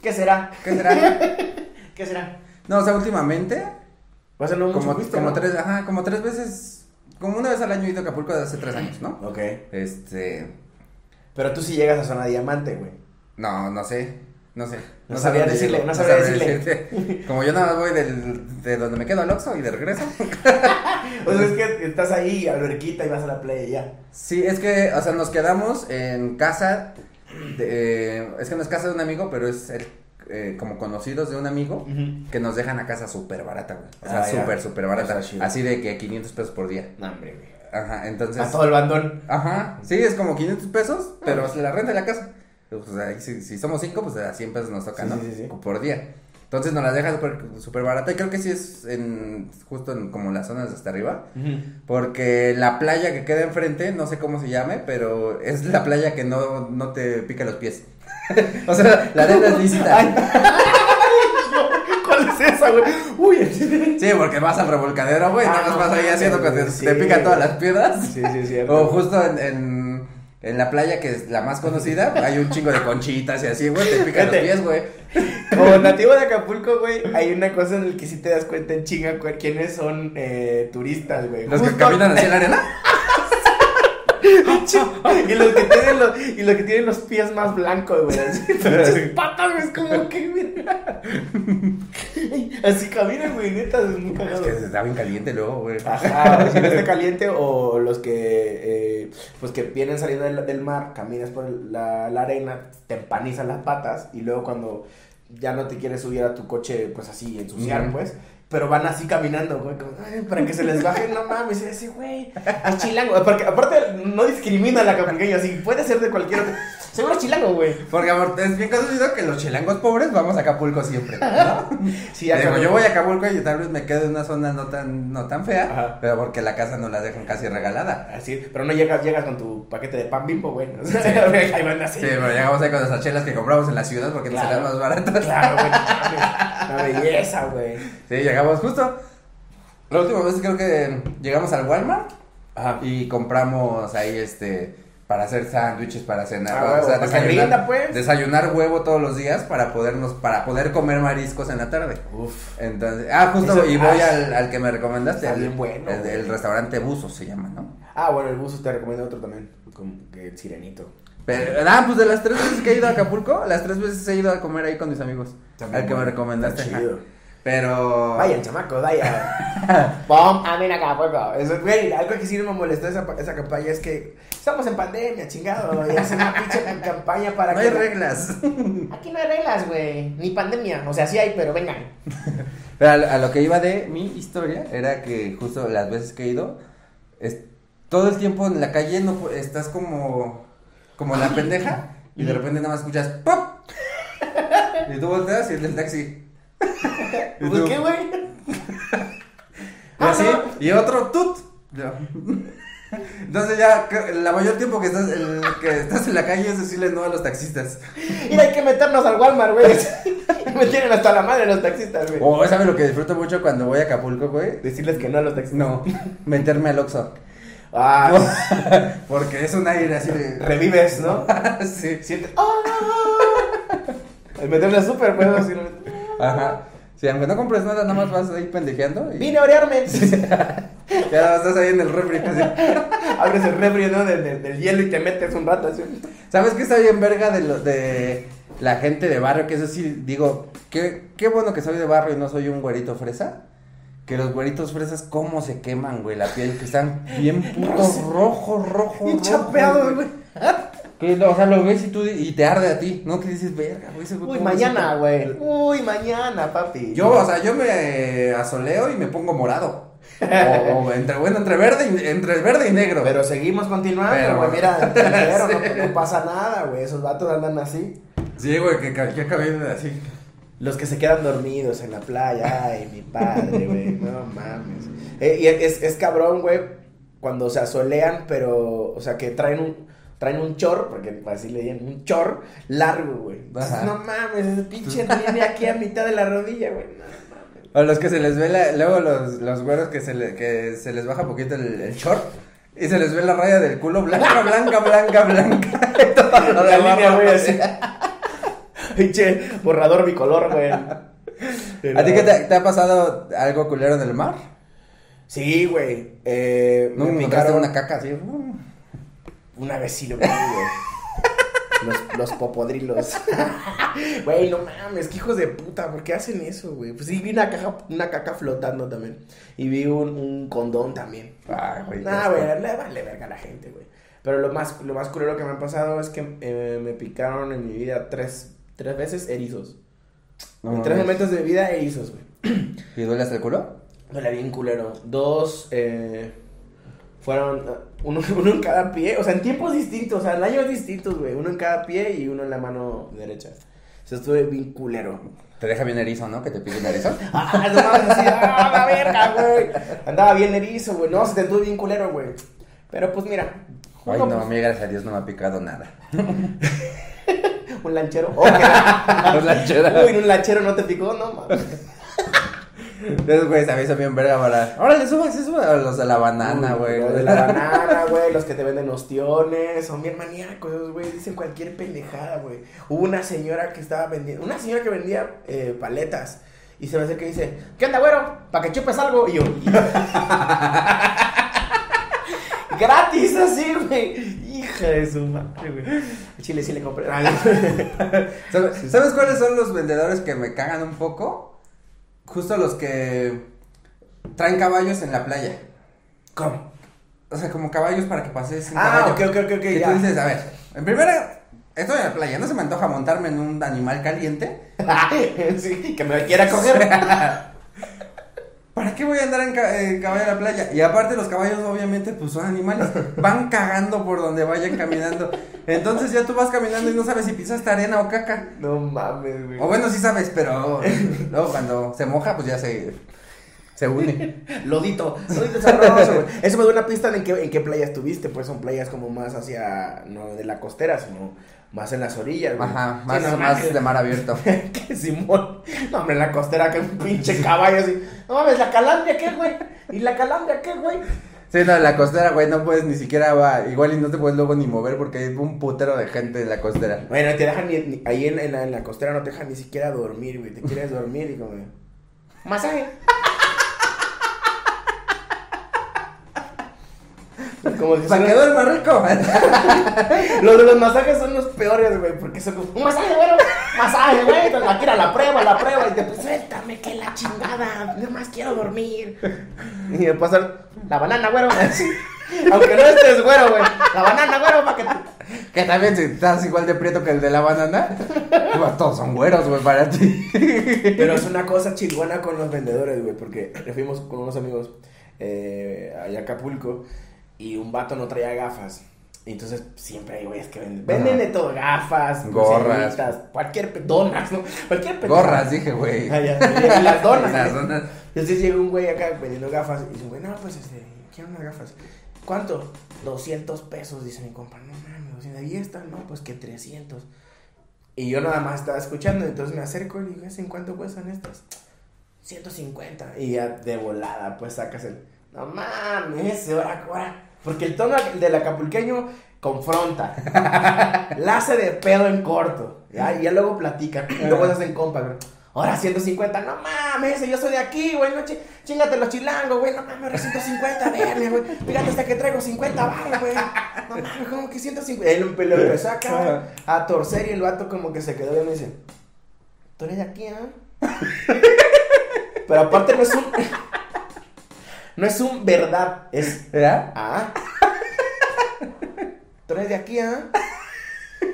¿Qué será? ¿qué será? ¿Qué será? No, o sea, últimamente Va a ser no mucho como, fuiste, como ¿no? tres, ajá, como tres veces, como una vez al año he ido a Acapulco desde hace tres años, ¿no? Ok. Este, Pero tú sí llegas a zona diamante, güey. no, no sé, no sé. No sabría dónde decirle, no sabría decirle. decirte. Como yo nada más voy del, de donde me quedo al Oxxo y de regreso. *laughs* O sea, es que estás ahí, alberquita, y vas a la playa y ya. Sí, es que, o sea, nos quedamos en casa, de, eh, es que no es casa de un amigo, pero es el, eh, como conocidos de un amigo que nos dejan a casa súper barata, güey. O sea, Ah, súper, súper barata. Así de que 500 pesos por día. No, hombre, güey. Ajá, entonces. A todo el bandón. Ajá, sí, es como 500 pesos, pero la renta de la casa. Pues, ahí si, si somos cinco, pues a 100 pesos nos toca, Sí, ¿no? sí, sí. Por día. Entonces nos las deja súper barata y creo que sí es en justo en como las zonas hasta arriba. Porque la playa que queda enfrente, no sé cómo se llame, pero es la playa que no, no te pica los pies. *laughs* o sea, la arena es *laughs* lícita. Ay. ¿Cuál es esa, güey? Uy, sí, Sí, porque vas al revolcadero, güey, Ah, no vas ahí haciendo que te, sí, te pican todas las piedras. sí, sí. O justo en, en, en la playa que es la más conocida, hay un chingo de conchitas y así, güey, te pican los Fíjate. pies, güey. Como nativo de Acapulco, güey, hay una cosa en la que sí te das cuenta en chinga quiénes son eh, turistas, güey. Los que caminan hacia la arena. *laughs* y los que tienen los y los que tienen los pies más blancos, güey. Así, *laughs* patas, güey, es como que mira. Así caminan, güey, neta, es muy Es cagado. que está bien caliente luego, güey. Ajá, *laughs* si no esté caliente o los que eh, pues que vienen saliendo del, del mar, caminas por la, la arena, te empanizan las patas y luego cuando ya no te quieres subir a tu coche, pues así, ensuciar, pues. Pero van así caminando, güey, como, "Ay, para que se les baje, no mames, ese güey, *laughs* es chilango. Porque aparte no discrimina al acapulqueño, así, puede ser de cualquier otro. Seguro chilango, güey. Porque amor, es bien conocido que los chilangos pobres vamos a Acapulco siempre, ¿no? *laughs* Sí, Digo, yo voy a Acapulco y tal vez me quedo en una zona no tan, no tan fea, Ajá. pero porque la casa no la dejan casi regalada. Así, pero no llegas, llegas con tu paquete de pan bimbo, güey. *laughs* O sea, ahí van así. Sí, pero llegamos ahí con las chelas que compramos en la ciudad porque nos Claro. salían más baratas. Claro, güey. *laughs* Una belleza, güey. Sí, llegamos justo. La última vez creo que llegamos al Walmart Ajá. y compramos ahí este para hacer sándwiches para cenar, Ah, para que rinda, pues. desayunar huevo todos los días para podernos para poder comer mariscos en la tarde. Uf. Entonces, ah, justo Eso- y voy ah, al, al que me recomendaste, bien bueno, el, el restaurante Buzo se llama, ¿no? Ah, bueno, el buzo te recomiendo otro también. Como que el sirenito. Pero, ah, pues de las tres veces que he ido a Acapulco, las tres veces he ido a comer ahí con mis amigos. También al que me recomendaste. está ajá. chido. Pero Vayan, chamacos, vayan. Bom, *laughs* amen acá, poco. Eso, güey, algo que sí me molestó esa, esa campaña es que estamos en pandemia, chingado. Y hacen una pinche *laughs* campaña para no que. hay reglas. *laughs* Aquí no hay reglas, güey. Ni pandemia. O sea, sí hay, pero vengan. Pero a, lo- a lo que iba de mi historia era que justo las veces que he ido, es, todo el tiempo en la calle no estás como, como la pendeja y de repente nada más escuchas ¡pop! Y tú volteas y es del taxi. Y *laughs* ¿Pues qué, güey? *laughs* Y así, y otro tut. *laughs* Entonces ya la mayor tiempo que estás, el, que estás en la calle es decirle no a los taxistas. Mira, hay que meternos al Walmart, güey. me tienen hasta la madre los taxistas, güey. O ¿sabes lo que disfruto mucho cuando voy a Acapulco, güey? Decirles que no a los taxistas. No, meterme al Oxxo. Ah, Porque es un aire así de... revives, ¿no? sí. Sientes. ¡Ah! El meterle al súper, pues. así, Ajá. Sí, aunque no compres nada, nada más vas ahí pendejeando y Vine a orearme. *laughs* ya estás ahí en el refri. así. *laughs* Abres el refri, ¿no? Del, del- del hielo y te metes un rato así. ¿Sabes qué está bien verga de, lo, de la gente de barrio? Que eso sí, digo, qué, qué bueno que soy de barrio y no soy un güerito fresa. Que los güeritos fresas, cómo se queman, güey, la piel, que están bien putos *laughs* rojo, rojo, chapeados, güey. Que, o sea, lo ves y, tú, y te arde a ti, ¿no? Que dices, verga, güey, ese güey. Uy, mañana, quema". güey. Uy, mañana, papi. Yo, o sea, yo me asoleo y me pongo morado. *laughs* O, o entre, bueno, entre verde y, entre verde y negro. Pero seguimos continuando, Pero- güey. Mira, entero, *laughs* Sí. no, no pasa nada, güey. Esos vatos andan así. Sí, güey, que, que, que acabé de así. Los que se quedan dormidos en la playa, ay, mi padre, güey, no mames. Eh, y es, es cabrón, güey, cuando se asolean, pero, o sea, que traen un, traen un chor, porque así le digan, un chor largo, güey. No mames, ese pinche *laughs* viene aquí a mitad de la rodilla, güey, no mames. O los que se les ve la, luego los, los güeros que se, le, que se les baja poquito el, el short y se les ve la raya del culo blanca, blanca, blanca, blanca. *laughs* La de línea, güey, así. Pinche borrador bicolor, güey. ¿A ti qué te, te ha pasado algo culero en el mar? Sí, güey. Eh, No, me me picaron picaron una caca así. Una vez sí lo vi, güey. Los, los popodrilos. *laughs* Güey, no mames, que hijos de puta, ¿por qué hacen eso, güey? Pues sí, vi una caja, una caca flotando también. Y vi un, un condón también. Ay, güey. Nah, güey, le vale verga a la gente, güey. Pero lo más, lo más culero que me ha pasado es que eh, me picaron en mi vida tres, tres veces erizos. No en tres momentos de mi vida erizos, güey. ¿Y duele hasta el culo? Duele bien culero. Dos, eh, fueron eh, uno, *laughs* uno en cada pie, o sea, en tiempos distintos, o sea, en años distintos, güey. Uno en cada pie y uno en la mano derecha. O sea, estuve bien culero. Te deja bien erizo, ¿no? Que te pide un erizo. *laughs* Ah, no mames, así, ah, la verga, güey. Andaba bien erizo, güey. No, se te estuvo bien culero, güey. Pero pues mira. Ay, no, pues, gracias a Dios no me ha picado nada. *laughs* un lanchero. Oh, Un lanchero. Uy, un lanchero no te picó, no mames. Güeyes a mí son bien verga para. Órale, súbase, súbase. A Los de la banana, güey. Los de la banana, güey. Los que te venden ostiones. Son bien maníacos, güey. Dicen cualquier pendejada, güey. Hubo una señora que estaba vendiendo. Una señora que vendía eh, paletas. Y se me acerca y dice: ¿Qué onda, güero? ¿Para que chupes algo? Y yo. *laughs* Gratis, así, güey. Hija de su madre, güey. Chile sí le compré. ¿Sabes, *laughs* ¿Sabes cuáles son los vendedores que me cagan un poco? Justo los que traen caballos en la playa. ¿Cómo? O sea, como caballos para que pases en Ah, caballo. ok, ok, ok, ok, Y ya. tú dices, a ver, en primera, estoy en la playa, no se me antoja montarme en un animal caliente. *laughs* sí, que me quiera coger. *laughs* ¿Para qué voy a andar en, ca- en caballo en la playa? Y aparte los caballos obviamente pues son animales, van cagando por donde vayan caminando. Entonces ya tú vas caminando y no sabes si pisaste arena o caca. No mames, güey. O bueno, sí sabes, pero luego cuando se moja pues ya se, se une. Lodito, lodito sabroso, güey. *laughs* Eso me da una pista de en qué, en qué playa estuviste, pues son playas como más hacia, no de la costera, sino más en las orillas, güey. Ajá, Sí, más, no más mames. de mar abierto. *laughs* que Simón. No, hombre, en la costera que un pinche caballo así. No mames, la calandria, ¿qué, güey? ¿Y la calandria, qué, güey? Sí, no, en la costera, güey, no puedes ni siquiera, va, igual y no te puedes luego ni mover porque hay un putero de gente en la costera. Bueno, te dejan ni, ni- ahí en, en la, en la costera no te dejan ni siquiera dormir, güey. Te quieres dormir y como. Masaje. Como que ¡Se son- quedó el marrico! *laughs* Los de los masajes son los peores, güey, porque son como, un masaje, güey, masaje, güey, aquí era la prueba, la prueba, y te pues, suéltame, que la chingada, nada más quiero dormir. Y me pasan la banana, güero, *laughs* aunque no estés güero, güey, la banana, güero, para que te... que también si estás igual de prieto que el de la banana, pues, todos son güeros, güey, para ti. Pero es una cosa chingona con los vendedores, güey, porque fuimos con unos amigos eh, allá a Acapulco y un vato no traía gafas. Y entonces siempre hay güeyes que venden. Venden de todo, gafas, Gorras. cualquier donas, ¿no? Cualquier pe- Gorras, dije, güey. Ah, y las donas. Las donas. Entonces llega un güey acá vendiendo gafas y dice, güey, no, pues este, quiero unas gafas. ¿Cuánto? 200 pesos, dice mi compa. No mames, 200. ¿Y esta? No, pues que 300. Y yo nada más estaba escuchando, entonces me acerco y le digo, ¿en cuánto cuestan estas? 150. Y ya de volada, pues sacas el. No mames, ahora, ahora. Porque el tono del acapulqueño confronta. *laughs* la hace de pedo en corto. ¿ya? Y ya luego platican. Y luego se hacen compa, güey. Ahora 150, no mames, yo soy de aquí, güey, no chi- chingate los chilangos, güey, no mames, ahora 150, verle, güey, fíjate hasta que traigo 50 baros, güey, no mames, como que 150, él lo empezó acá a torcer y el vato como que se quedó y me dice, tú eres de aquí, ¿ah? *laughs* Pero aparte no es un, no es un verdad, es, ¿Era? ah, *laughs* tú eres de aquí, ¿ah?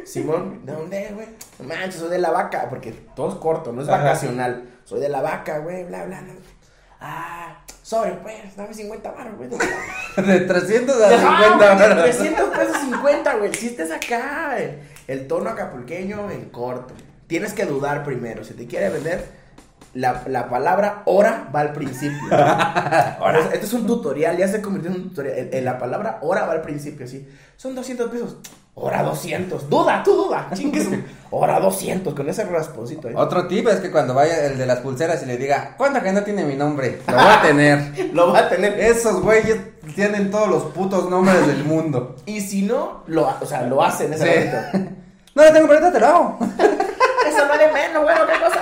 Simón, ¿de dónde, güey? No manches, soy de la vaca, porque todo es corto, no es Ajá. vacacional. Soy de la vaca, güey, bla, bla, bla. Ah, sorry, pues, dame 50 baros, güey. *laughs* De 300 a Ah, 50 güey, varos. 300 pesos 50, güey. El chiste es acá, el, el tono acapulqueño en corto. Tienes que dudar primero. Si te quiere vender, la, la palabra hora va al principio. *laughs* Ahora, esto es un tutorial, ya se convirtió en un tutorial. El- el- la palabra hora va al principio, así. Son 200 pesos. Hora 200. Duda, tú duda. Chingues. Hora 200, con ese rasponcito ahí. Otro tip es que cuando vaya el de las pulseras y le diga, ¿cuánta no tiene mi nombre? Lo voy a tener. *laughs* Lo va a tener. Esos güeyes tienen todos los putos nombres del mundo. Y si no, lo, o sea, lo hacen ese Sí. momento. *laughs* No lo tengo, pero ahorita te lo hago. Eso de menos, bueno, ¿qué cosa?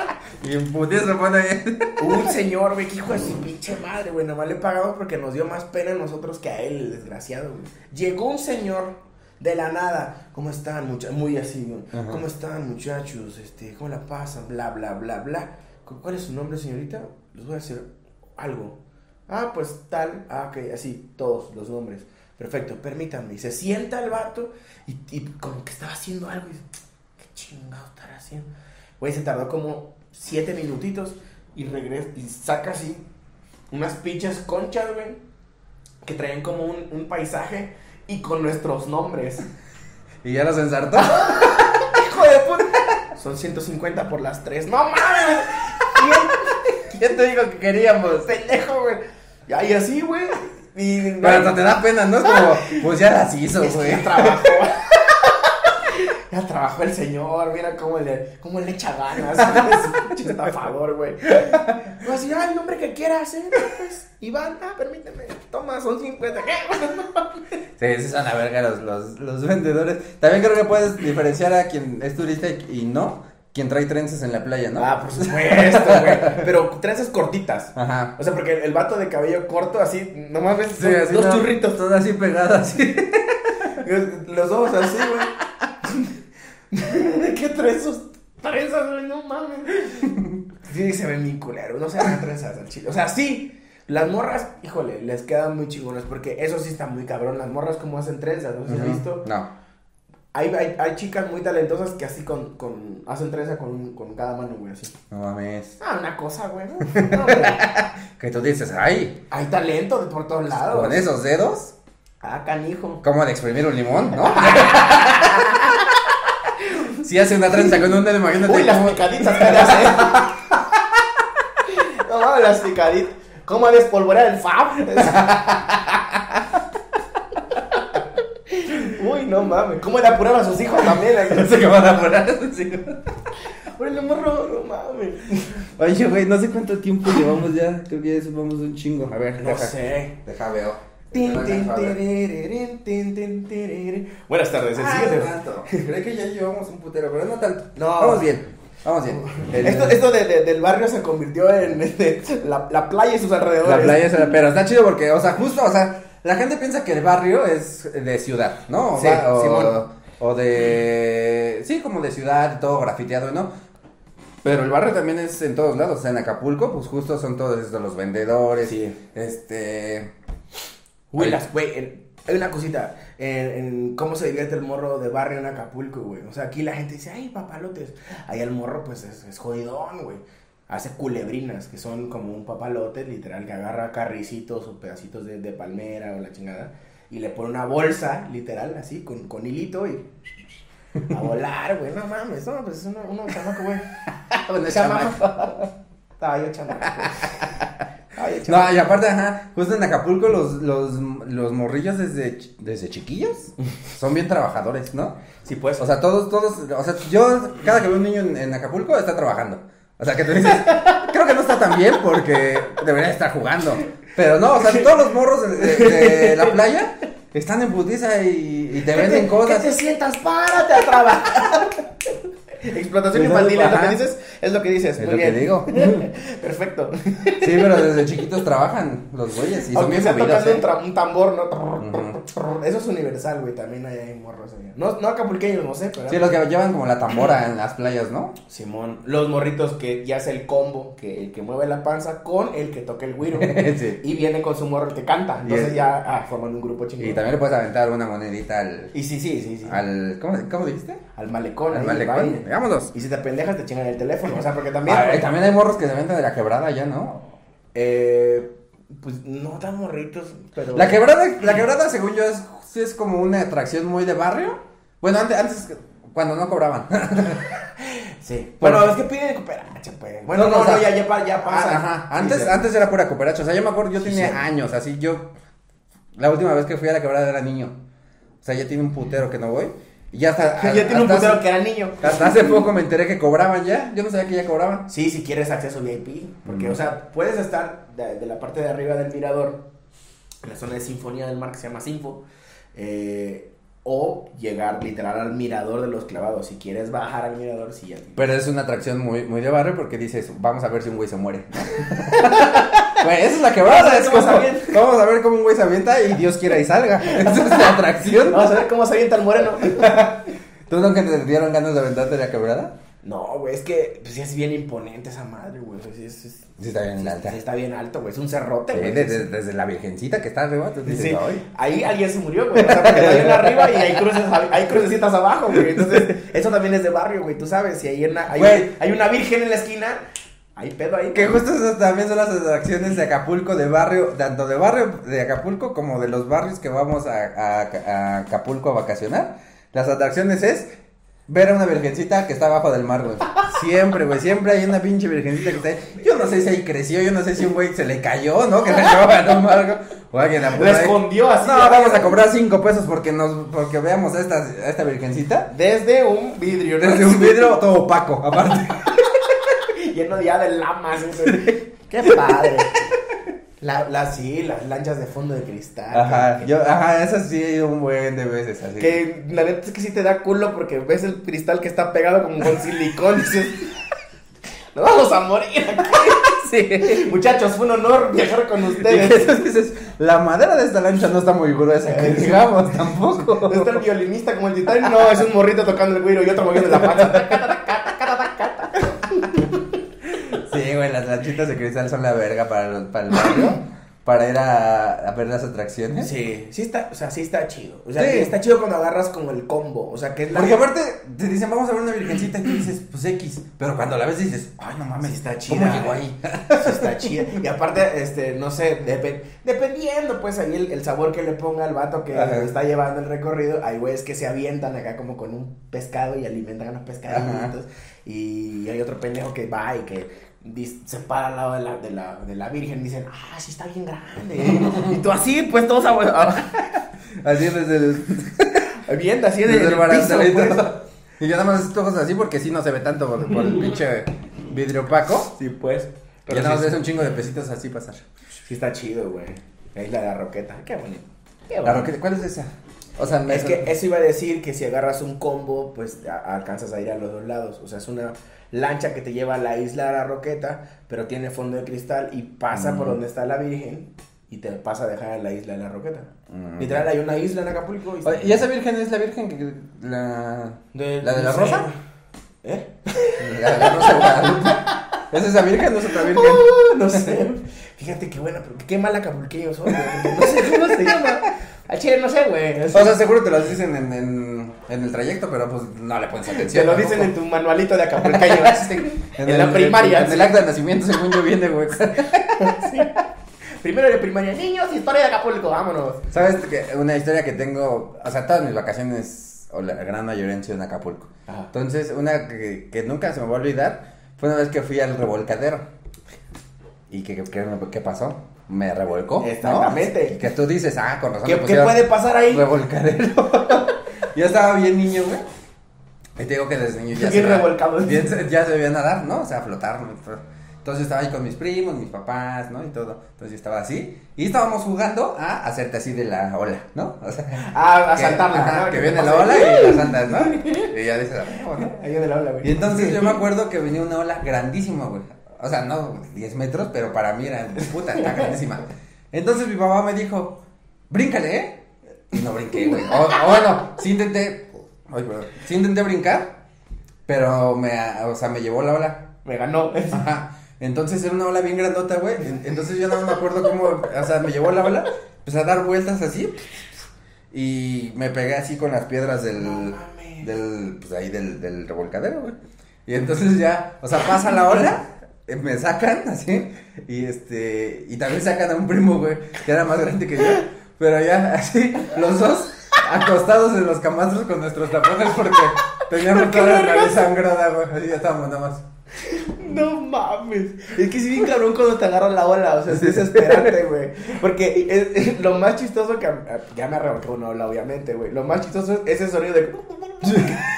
Y en se pone *laughs* un señor, güey, que hijo de su pinche madre, güey. Nomás le pagamos porque nos dio más pena a nosotros que a él, el desgraciado, güey. Llegó un señor de la nada. ¿Cómo están, muchachos? Muy así, güey. ¿Cómo están, muchachos? Este, ¿cómo la pasan? Bla, bla, bla, bla. ¿Cu- ¿Cuál es su nombre, señorita? Les voy a decir algo. Ah, pues tal. Ah, ok, así, todos los nombres. Perfecto, permítanme. Y se sienta el vato y, y como que estaba haciendo algo. Y dice, ¿qué chingado estará haciendo? Güey, se tardó como siete minutitos y regresa y saca así unas pinches conchas, güey, que traían como un, un paisaje y con nuestros nombres. *laughs* Y ya los ensartó. *laughs* ¡Hijo de puta! Son 150 por las tres. ¡No mames! ¿Quién, *laughs* ¿Quién te dijo que queríamos? pendejo, güey? Y y así, güey. Y Pero hasta te da pena, ¿no? Es como, pues ya las hizo, Es que güey. trabajó. *laughs* ya trabajó el señor, mira cómo le, cómo le echa ganas. *laughs* Es un a favor, güey. Pues ya el nombre que quieras, ¿eh? Pues, Iván, ah, permíteme. Toma, son 50. ¿Qué? *laughs* Sí, sí son a verga los, los, los vendedores. También creo que puedes diferenciar a quien es turista y, no, quien trae trenzas en la playa, ¿no? Ah, por supuesto, güey. Pero trenzas cortitas. Ajá. O sea, porque el, vato de cabello corto, así, nomás ves Sí, así dos no, churritos. Todo así pegado, así. Los dos así, güey. *laughs* ¿De qué trenzas? Trenzas, güey, no mames. *laughs* Sí, se ven bien culeros. No se ven trenzas al chile. O sea, sí. Las morras, híjole, les quedan muy chingonas. Porque eso sí está muy cabrón. Las morras, como hacen trenzas, ¿no? ¿Se ha Ujú. visto? No. Hay, hay, hay chicas muy talentosas que así con, con hacen trenza con, con cada mano, güey, así. No mames. Ah, una cosa, güey. ¿no? *laughs* No, güey. Que tú dices, ay, Hay talento de por todos lados. con esos dedos, Ah, canijo. ¿cómo de exprimir un limón, no? Si hace una trenza con un dedo, imagínate Uy, las cómo- picaditas que hace. *laughs* no mames, las picaditas. ¿Cómo despolvorear el fab? Uy, no mames. ¿Cómo le apuraba a sus hijos también? *laughs* No sé qué van a. Sí. Uy, no morro, no mames. Oye, güey, no sé cuánto tiempo llevamos ya. Creo que ya vamos un chingo. A ver, No deja, sé. Deja, veo. Buenas tardes, Ah, síguete. no tanto. Creo que ya llevamos un putero, pero no tanto. No. Vamos bien. Vamos bien. El- Esto, esto de, de- del barrio se convirtió en este, la, la playa y sus alrededores. La playa es pero está chido porque, o sea, justo, o sea, la gente piensa que el barrio es de ciudad, ¿no? O, Sí, va- o, Simón. o de, sí, como de ciudad, todo grafiteado, ¿no? Pero el barrio también es en todos lados, o sea, en Acapulco, pues justo son todos estos los vendedores, Sí. este, Güey, las, güey, hay una cosita, en, en cómo se divierte el morro de barrio en Acapulco, güey. O sea, aquí la gente dice, ay, papalotes. Ahí el morro, pues, es, es jodidón, güey. Hace culebrinas, que son como un papalote, literal, que agarra carricitos o pedacitos de, de palmera o la chingada. Y le pone una bolsa, literal, así, con, con hilito y... A volar, güey, no mames, no, pues es uno, uno chamaco, güey. *laughs* Chamaco. *laughs* Estaba yo chamaco. No, y aparte, ajá, justo en Acapulco los, los, los morrillos desde, desde chiquillos son bien trabajadores, ¿no? Sí, pues. O sea, todos, todos, o sea, yo cada que veo un niño en, en Acapulco está trabajando. O sea, que tú dices, *laughs* creo que no está tan bien porque debería estar jugando. Pero no, o sea, todos los morros de, de- de la playa están en putiza y, y te venden cosas. Que te sientas, párate a trabajar. *laughs* *laughs* Explotación Pues, infantil, es lo que dices, es lo que dices. Es muy lo que bien. digo. *laughs* Perfecto. Sí, pero desde chiquitos trabajan los güeyes y son Aunque bien sea movidos, tocando un, ¿eh? un tambor, ¿no? Eso es universal, güey. También hay, hay morros ahí. No, no acapulqueños, no sé, pero. Sí, los que llevan como la tambora en las playas, ¿no? Simón, los morritos que ya hace el combo, que el que mueve la panza con el que toca el güiro. *laughs* Sí. Y viene con su morro el que canta. Entonces es- ya ah, forman un grupo chingón. Y también le puedes aventar una monedita al, Y sí, sí, sí, sí. al ¿cómo, cómo dijiste? Al malecón. Al malecón. Vámonos. Y si te pendejas, te chingan el teléfono. O sea, porque también. Ah, también hay morros que se venden de la quebrada ya, ¿no? Eh, pues no tan morritos, pero. La quebrada, la quebrada según yo es, es como una atracción muy de barrio. Bueno, antes, antes cuando no cobraban. *laughs* Sí. Bueno. Bueno, es que piden cooperacha, pues. Bueno, No, no, no, no, o sea, ya, ya, pasa. Ah, Ajá. Antes, Sí, sí. antes era pura cooperacha. O sea, yo me acuerdo, yo Sí, tenía sí. años, así yo. La última vez que fui a la quebrada era niño. O sea, ya tiene un putero que no voy. Y ya hasta. ya tiene un hasta putero hace- que era niño. Hasta hace poco me enteré que cobraban ya. Yo no sabía que ya cobraban. Sí, si quieres acceso VIP. Porque, Mm. o sea, puedes estar de, de la parte de arriba del mirador, en la zona de Sinfonía del Mar que se llama Sinfo, eh, o llegar literal al mirador de los clavados. Si quieres bajar al mirador, sí, ya. tienes. Pero es una atracción muy, muy de barrio porque dices, vamos a ver si un güey se muere. *laughs* Güey, esa es la quebrada. Vamos a ver es cómo como- se avienta. vamos a ver cómo un güey se avienta y Dios quiera y salga. *laughs* Esa es la atracción. Vamos a ver cómo se avienta el moreno. *laughs* ¿Tú nunca te dieron ganas de aventarte la quebrada? No, güey, es que pues, sí es bien imponente esa madre, güey. sea, sí es- es- Sí, está bien sí, alta. sí está bien alto, güey. Es un cerrote, güey. desde, desde la virgencita que está arriba, tú dices, Sí, "Ay". ahí alguien se murió, güey. O sea, porque está bien arriba y hay cruces, hay crucecitas abajo, güey. Entonces, eso también es de barrio, güey. Tú sabes, si hay una, hay, hay una virgen en la esquina, hay pedo ahí. Que justo esas también son las atracciones de Acapulco, de barrio, tanto de barrio de Acapulco como de los barrios que vamos a, a- a Acapulco a vacacionar. Las atracciones es ver a una virgencita que está abajo del mar, güey. Siempre, güey, siempre hay una pinche virgencita que está ahí. Yo no sé si ahí creció, yo no sé si un güey se le cayó, ¿no? Que se llevaba en un barco. O alguien la ahí. escondió así. No, vamos a cobrar cinco pesos porque nos, porque veamos a esta, a esta virgencita. Desde un vidrio, ¿no? Desde un vidrio *laughs* todo opaco, aparte. Lleno ya de lamas. güey. Qué padre. La, la, sí, las lanchas de fondo de cristal. Ajá, que- yo, ajá, esas sí he ido un buen de veces así. Que la neta es que sí te da culo porque ves el cristal que está pegado como con silicón y dices, nos vamos a morir aquí. *laughs* Sí. Muchachos, fue un honor viajar con ustedes. eso dices, la madera de esta lancha no está muy gruesa, que digamos, tampoco. ¿Está el violinista como el titán? No, es un morrito tocando el güiro y otro moviendo la pata. *laughs* Sí, güey, las lanchitas de cristal son la verga para, los- para el barrio, *coughs* para ir a, a ver las atracciones. Sí, sí está, o sea, sí está chido. O sea, Sí. está chido cuando agarras como el combo. O sea, que es la. Porque aparte te dicen, vamos a ver una virgencita y tú dices, pues X. Pero cuando la ves dices, ay, no mames, Sí está ¿cómo chida, llegó eh. ahí? *laughs* Sí está chida. Y aparte, este, no sé, depen- dependiendo, pues, ahí el, el sabor que le ponga al vato que Ajá. está llevando el recorrido, hay güeyes que se avientan acá como con un pescado y alimentan a los pescaditos. Y hay otro pendejo que va y que se para al lado de la, de la, de la virgen y dicen, ah, sí está bien grande. y tú así, pues, todos a- *laughs* Así desde el, *laughs* viendo así de, desde el piso, pues. Y yo nada más estos ojos así porque sí no se ve tanto por, por el pinche vidrio opaco. Sí, pues. Y Pero ya nada más ves un chingo de pesitos así pasar. sí está chido, güey. La isla de la roqueta. Qué bonito. Qué La roqueta, ¿cuál es esa? O sea, Es que eso iba a decir que si agarras un combo, pues a- alcanzas a ir a los dos lados. O sea, es una lancha que te lleva a la isla de la Roqueta, pero tiene fondo de cristal y pasa por Mm. donde está la Virgen y te pasa a dejar en la isla de la Roqueta. Mm. Literal, hay una isla en Acapulco. Oye, ¿Y esa virgen es la virgen que la De- la de no rosa? ¿Eh? la, la rosa de Guadalupe? ¿Es esa virgen o es otra virgen? Uh, *laughs* no sé. Fíjate qué buena, pero qué mal acapulqueño porque No sé cómo se llama. Al chile no sé, güey. O sea, seguro te lo dicen en, en, en el trayecto, pero pues no le pones atención. Te lo dicen en tu manualito de acapulqueño. *laughs* en, el- la primaria. En, el acta de nacimiento, según yo, viene, güey. *laughs* Primero de primaria. Niños, historia de Acapulco, vámonos. ¿Sabes? Que una historia que tengo, o sea, todas mis vacaciones, o la gran mayoría han sido en Acapulco. Ajá. Entonces, una que, que nunca se me va a olvidar fue una vez que fui al revolcadero. ¿Y qué, qué, qué- qué pasó? Me revolcó. ¿no? Exactamente. Que tú dices, ah, con razón. ¿Qué, qué puede pasar ahí? Revolcadero. *laughs* Yo estaba bien niño, güey. Y te digo que desde niño ya Bien sabía- revolcado. bien se- ya sabía nadar, ¿no? O sea, flotar. ¿no? Entonces estaba ahí con mis primos, mis papás, ¿no? Y todo. Entonces yo estaba así. Y estábamos jugando a hacerte así de la ola, ¿no? O sea, Ah, a saltarla. ¿no? que viene la ola y las andas, ¿no? *laughs* Y ya dices, "Ah, ¿no? Ahí viene la ola, güey. Y entonces yo me *laughs* acuerdo que venía una ola grandísima, güey. O sea, no 10 metros, pero para mí era puta, está grandísima. Entonces mi papá me dijo, bríncale, ¿eh? Y no brinqué, güey. O, o bueno, sí intenté, ay, perdón, sí intenté brincar, pero me, o sea, me llevó la ola. Me ganó. Ajá. Entonces era una ola bien grandota, güey. En- Entonces yo no me acuerdo cómo, o sea, me llevó la ola, empecé a dar vueltas así y me pegué así con las piedras del, No del, pues ahí del, del revolcadero, güey. Y entonces ya, o sea, pasa la ola, me sacan *laughs* así y este, y también sacan a un primo, güey, que era más grande que yo, pero ya *laughs* así, los dos acostados en los camastros con nuestros tapones porque teníamos toda la nariz sangrada, güey, así ya estábamos nada más. *laughs* No mames. Es que sí, bien cabrón cuando te agarra la ola. O sea, es desesperante, *laughs* güey. Porque es- es- lo más chistoso que. Ya me arrebató una ola, obviamente, güey. Lo más chistoso es ese sonido de. *laughs*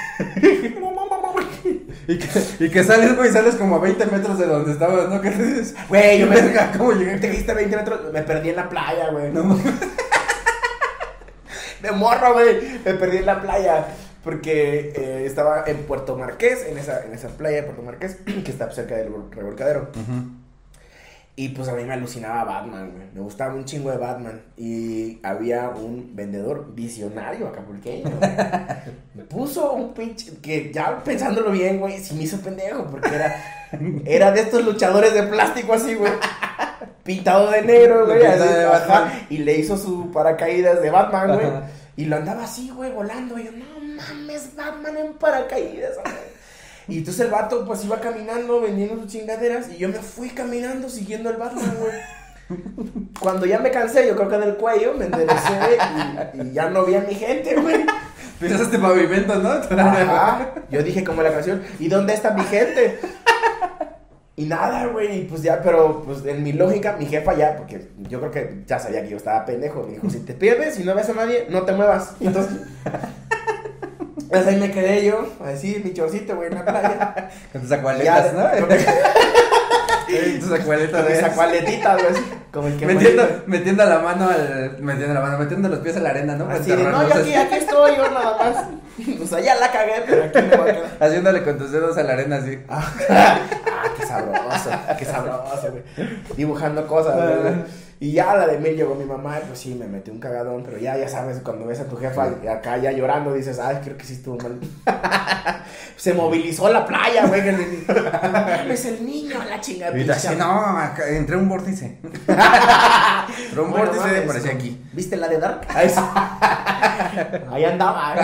Y que, y que sales, güey, sales como a 20 metros de donde estabas, ¿no? Que dices, Güey, yo me. ¿cómo llegué? Te dijiste 20 metros. Me perdí en la playa, güey. No mames. De morro, güey. Me perdí en la playa. Porque eh, estaba en Puerto Marqués, en esa, en esa playa de Puerto Marqués, *clears throat* que está cerca del revolcadero. Y pues a mí me alucinaba Batman, güey. Me gustaba un chingo de Batman. Y había un vendedor visionario acapulqueño. *laughs* puso un pinche, que ya pensándolo bien, güey, sí me hizo pendejo, porque era, era de estos luchadores de plástico así, güey. *laughs* Pintado de negro, güey, así, y le hizo su paracaídas de Batman, güey. Y lo andaba así, güey, volando. Y yo, no Batman en paracaídas. Y entonces el vato, pues iba caminando, vendiendo sus chingaderas. Y yo me fui caminando siguiendo al Batman, güey. Cuando ya me cansé, yo creo que en el cuello me enderecé y, y ya no vi a mi gente, güey. Pisas este pavimento, ¿no? Ajá. Yo dije como la canción, ¿y dónde está mi gente? Y nada, güey, y pues ya, pero pues en mi lógica, mi jefa ya, porque yo creo que ya sabía que yo estaba pendejo, me dijo, si te pierdes y no ves a nadie, no te muevas. Entonces, pues ahí me quedé yo, así, mi chorcito, güey, en la playa. *laughs* Con tus acualetas, Ya, ¿no? con- *laughs* Ey, tus acualetas esa cualetita, güey, como el que Metiendo, metiendo la mano al. Metiendo la mano, metiendo los pies a la arena, ¿no? Así de, no, yo aquí, aquí estoy, yo nada más. *laughs* Sea, ya la cagué, pero aquí me voy a quedar. Haciéndole con tus dedos a la arena así. Ah, qué sabroso, qué sabroso, güey. Dibujando cosas, güey. Y ya la de mí llegó mi mamá, y pues sí, me metí un cagadón, pero ya, ya sabes, cuando ves a tu jefa acá ya llorando, dices, ay, creo que sí estuvo mal. *laughs* Se movilizó la playa, güey. *laughs* Es el niño, la así, no, acá, entré un vórtice. *laughs* Entré un Bueno, vórtice aparecí como- aquí. ¿Viste la de Dark? Ahí, sí. Ahí andaba.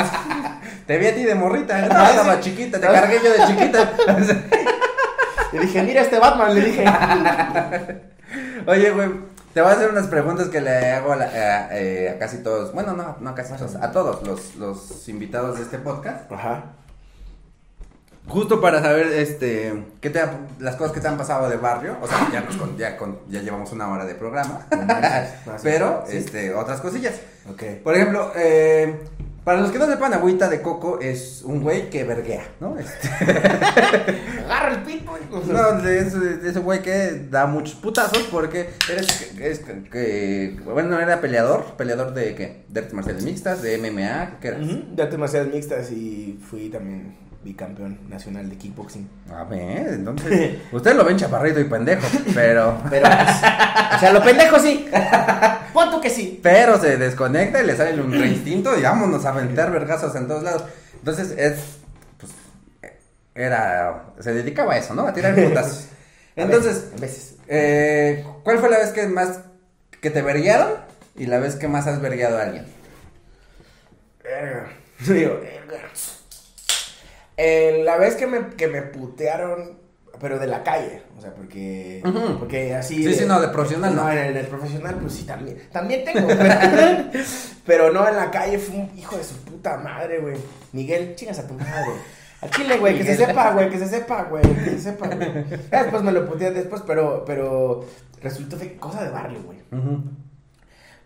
Te vi a ti de morrita, ¿eh? No, sí. estaba chiquita, te cargué yo de chiquita. Le dije, mira este Batman, le dije. Oye, güey, te voy a hacer unas preguntas que le hago a, la- a- eh, a casi todos. Bueno, no, no a casi todos, a todos los, los invitados de este podcast. Ajá. Justo para saber, este, qué te ha- las cosas que te han pasado de barrio. O sea, ya, nos con- ya, con- ya llevamos una hora de programa. *laughs* Pero, ¿Sí? este, otras cosillas. Ok. Por ejemplo, eh, para los que no sepan, Agüita de Coco es un güey que verguea, ¿no? Este, *laughs* Agarra el pito. no, es, es un güey que da muchos putazos porque eres, es que, que- bueno, era peleador, peleador de qué? De artes marciales mixtas, de MMA, ¿qué eras? De artes marciales mixtas y fui también bicampeón nacional de kickboxing. A ver, entonces, *laughs* ustedes lo ven chaparrito y pendejo, pero, *laughs* Pero, pues, o sea, lo pendejo sí. *laughs* ¿Cuánto que sí? pero se desconecta y le sale un reinstinto y vámonos a aventar vergazos en todos lados. Entonces, es, pues, era, se dedicaba a eso, ¿no? A tirar putazos. A Entonces, veces, a veces. Eh, ¿Cuál fue la vez que más que te verguearon y la vez que más has vergueado a alguien? Verga. Digo, verga. Eh, la vez que me, que me putearon, pero de la calle, o sea, porque, porque así... Sí, sí, no, de profesional no. en el, del profesional, pues sí, también, también tengo, pero, *laughs* pero no, en la calle fue un hijo de su puta madre, güey. Miguel, chingas a tu madre. Al chile, güey, que se sepa, güey, que se sepa, güey, que se sepa, güey. Después me lo puteé después, pero, pero resultó que cosa de barrio, güey.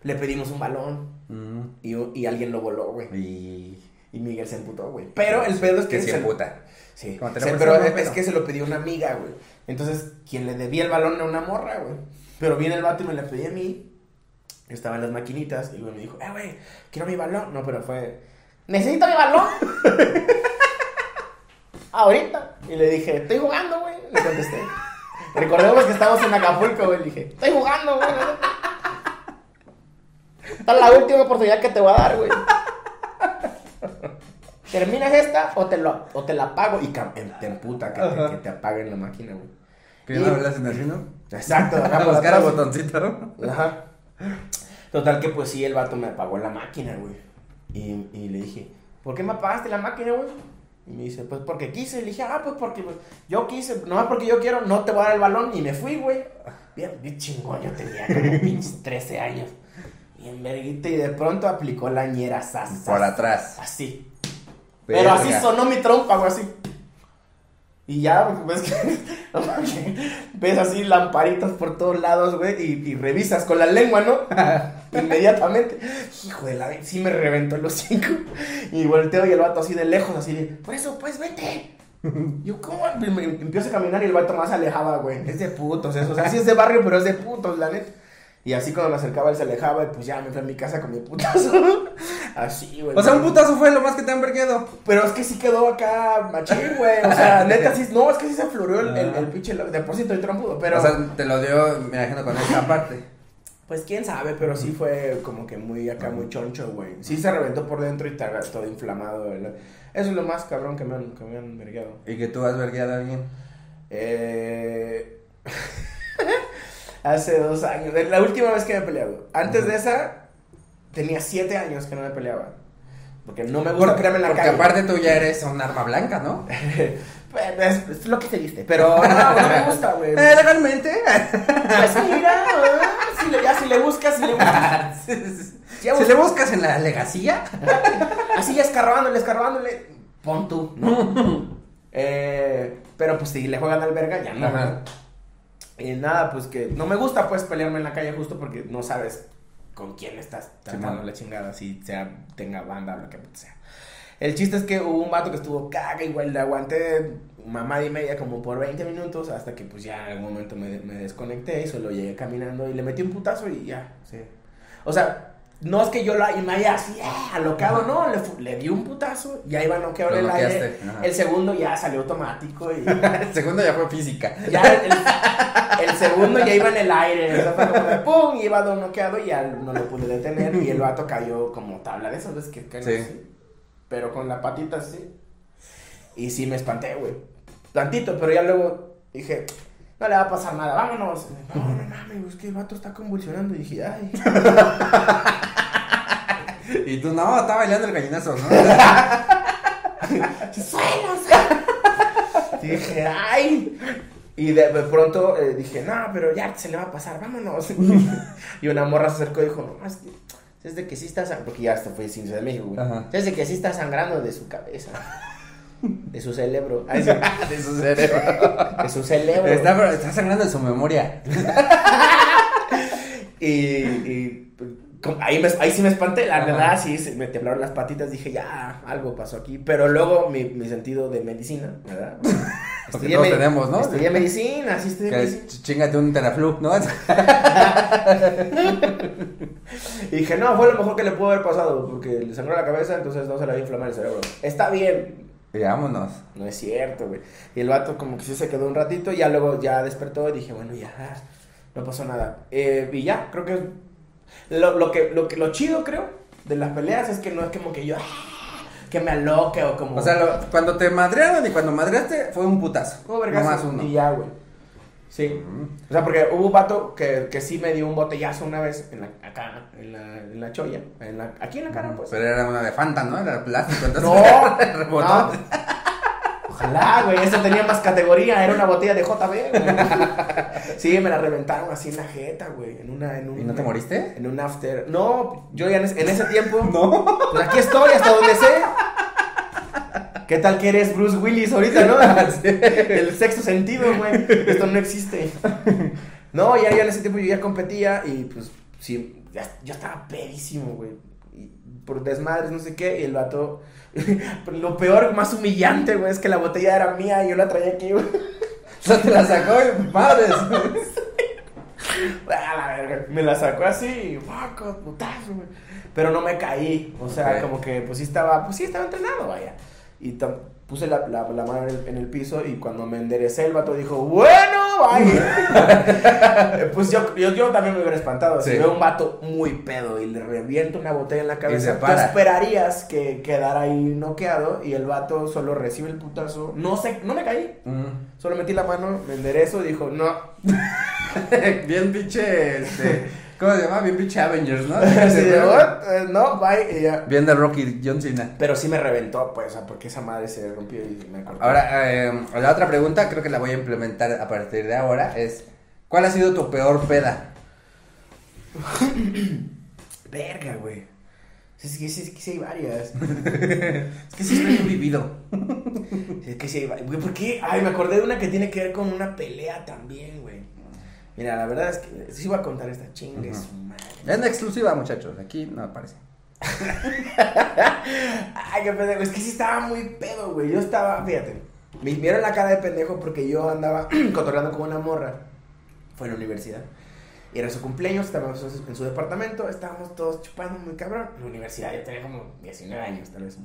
Le pedimos un balón y, y alguien lo voló, güey. Y... Y Miguel se emputó, güey. Pero el pedo es que, que se emputa. Sí, se- pero es, que se lo pidió una amiga, güey. Entonces, quien le debía el balón era una morra, güey. Pero viene el vato y me la pedí a mí. Yo estaba en las maquinitas y güey me dijo, eh, güey, quiero mi balón. No, pero fue, necesito mi balón. *laughs* Ahorita. Y le dije, estoy jugando, güey. Le contesté. Recordemos que estamos en Acapulco, güey. Le dije, estoy jugando, güey. Esta es la última oportunidad que te voy a dar, güey. ¿Terminas esta o te, lo, o te la pago? Y em- te emputa que te, que te apaguen la máquina, güey. ¿Qué Y- no hablas en así, no? Exacto, acá A por buscar a atrás. botoncito. Ajá. Total que pues sí, el vato me apagó la máquina, güey. Y, y le dije, ¿por qué me apagaste la máquina, güey? Y me dice, pues porque quise. Y le dije, ah, pues porque pues, yo quise, nomás porque yo quiero, no te voy a dar el balón. Y me fui, güey. Bien, bien chingón, yo tenía como *laughs* pinches 13 años. Bien verguita. Y de pronto aplicó la ñera sas, sas, Por atrás. Así. Pero así sonó mi trompa, güey, así. Y ya, ves que *laughs* ves así lamparitas por todos lados, güey, y, y revisas con la lengua, ¿no? *laughs* Inmediatamente. Hijo de la... Sí me reventó el hocico. Y volteo y el vato así de lejos, así de... Por eso, pues, vete. *laughs* Yo, ¿cómo? Y me empiezo a caminar y el vato más alejaba, güey. Es de putos eso. O sea, sí es de barrio, pero es de putos, la neta. Y así cuando me acercaba él se alejaba y pues ya me fui a mi casa con mi putazo. *laughs* Así, güey. O sea, un putazo fue lo más que te han vergueado. Pero es que sí quedó acá machín, güey. O sea, *laughs* neta, sí. No, es que sí se afloró el, el, Ah. el pinche. lo- De por sí estoy trompudo, pero. O sea, te lo dio, me imagino, con esta parte. Pues quién sabe, pero sí fue como que muy acá, muy choncho, güey. Sí se reventó por dentro y estaba todo inflamado. Eso es lo más cabrón que me han, que me han vergueado. ¿Y que tú has vergueado a alguien? Eh... *laughs* Hace dos años, la última vez que me he peleado. Antes de esa, tenía siete años que no me peleaba. Porque no me gusta Porque, crearme en la porque calle. aparte tú ya eres un arma blanca, ¿no? *laughs* Es, es lo que te diste. Pero *laughs* no, no me gusta, güey. Eh, legalmente. Pues mira, ah, si le, ya si le buscas, si le buscas. *laughs* Si le buscas en la legacía. Así ya escarbándole, escarbándole. Pon tú, ¿no? Eh, pero pues si le juegan al verga, ya no. Ajá. Y nada, pues que no me gusta pues pelearme en la calle justo porque no sabes con quién estás tratando Simón. la chingada, si sea, tenga banda o lo que sea. El chiste es que hubo un vato que estuvo caga, igual le aguanté mamá y media como por 20 minutos hasta que pues ya en algún momento me, me desconecté y solo llegué caminando y le metí un putazo y ya. Sí. O sea, no es que yo la, y me haya así, ¡ah! alocado, no, le, le di un putazo, ya iba noqueado Lo en el aire. ajá. El segundo ya salió automático y *laughs* El segundo ya fue física. ya el, el segundo ya iba en el aire, o sea, fue como de pum, y iba noqueado y ya no lo pude detener y el vato cayó como tabla de esas veces que caen Sí. así, pero con la patita así. Y sí me espanté, güey. Tantito, pero ya luego dije, no le va a pasar nada, vámonos. No, no mames, es que el vato está convulsionando y dije, ay. *laughs* Y tú, no, está bailando el gallinazo, ¿no? *laughs* ¡Suelo! dije, ¡ay! Y de, de pronto eh, dije, no, pero ya se le va a pasar, vámonos. *laughs* y una morra se acercó y dijo, no, es que es de que sí está sangrando, porque ya hasta fue sin Ciudad de México, güey. Ajá. Es de que sí está sangrando de su cabeza, de su cerebro, *laughs* Ay, sí, De su cerebro. de su cerebro. Está, sangrando en su memoria. *laughs* Y, ahí, me- ahí sí me espanté, la Ajá. verdad, sí, me temblaron las patitas, dije, ya, algo pasó aquí. Pero luego mi, mi sentido de medicina, ¿verdad? *laughs* Porque todos tenemos, ¿no? Estudié medicina, sí estudié medicina. ch- chingate un teraflu, ¿no? Y dije, no, fue lo mejor que le pudo haber pasado, porque le sangró la cabeza, entonces no se le va a inflamar el cerebro. Está bien. Y vámonos. No es cierto, güey. Y el vato como que sí se quedó un ratito, y ya luego ya despertó y dije, bueno, ya, no pasó nada. Eh, y ya, creo que lo, lo que lo que lo chido, creo, de las peleas es que no es como que yo, ah, que me aloque o como... O sea, lo- cuando te madrearon y cuando madreaste fue un putazo. uno. Y ya, güey. Sí. O sea, porque hubo un vato que, que sí me dio un botellazo una vez en la, acá, en la, en la cholla, en la, aquí en la cara, pues. Pero era una de Fanta, ¿no? Era plástico, entonces. No, *laughs* rebotó. no. Ojalá, güey, eso tenía más categoría, era una botella de JB, güey. Sí, me la reventaron así en la jeta, güey, en una, en un... ¿Y no te moriste? En un after. No, yo ya en ese, en ese tiempo... *laughs* No. Pues aquí estoy, hasta donde sé. ¿Qué tal que eres Bruce Willis ahorita, no? *laughs* El sexto sentido, güey. Esto no existe. *laughs* No, ya, ya en ese tiempo yo ya competía y pues sí, ya, yo estaba pedísimo, güey. Por desmadres, no sé qué, y el vato. *laughs* Lo peor, más humillante, güey, es que la botella era mía y yo la traía aquí, güey. O sea, te la sacó y madres. A la verga. Me la sacó así, putazo, güey. Pero no me caí. O sea, como que pues sí estaba, pues sí estaba entrenado, vaya. Y puse la, la, la mano en el, en el piso y cuando me enderecé el vato dijo, bueno, vaya. *laughs* pues yo, yo, yo también me hubiera espantado. Si Sí. veo un vato muy pedo y le reviento una botella en la cabeza, tú esperarías que quedara ahí noqueado y el vato solo recibe el putazo. No sé, no me caí. Mm. Solo metí la mano, me enderezo y dijo, no, *laughs* Bien pinche, este, ¿cómo se llama? Bien pinche Avengers, ¿no? *laughs* "What? Eh, no, bye, y ya. Bien de Rocky John Cena. Pero sí me reventó, pues, o sea, porque esa madre se rompió y me cortó. Ahora, eh, la otra pregunta, creo que la voy a implementar a partir de ahora, es, ¿cuál ha sido tu peor peda? *coughs* Verga, güey. *laughs* Es que, *laughs* sí- es que sí hay varias. Es que sí estoy vivido. Es que sí hay varias. ¿por qué? Ay, me acordé de una que tiene que ver con una pelea también, güey. Mira, la verdad es que sí voy a contar esta chinga, Ujú. su madre. Es una exclusiva, muchachos, aquí no aparece. *laughs* Ay, qué pendejo. Es que sí estaba muy pedo, güey. Yo estaba, fíjate. Me vieron la cara de pendejo porque yo andaba *clears throat* cotorreando con una morra. Fue en la universidad. Y era su cumpleaños, estábamos en su departamento, estábamos todos chupando muy cabrón. En la universidad, yo tenía como 19 años, tal vez.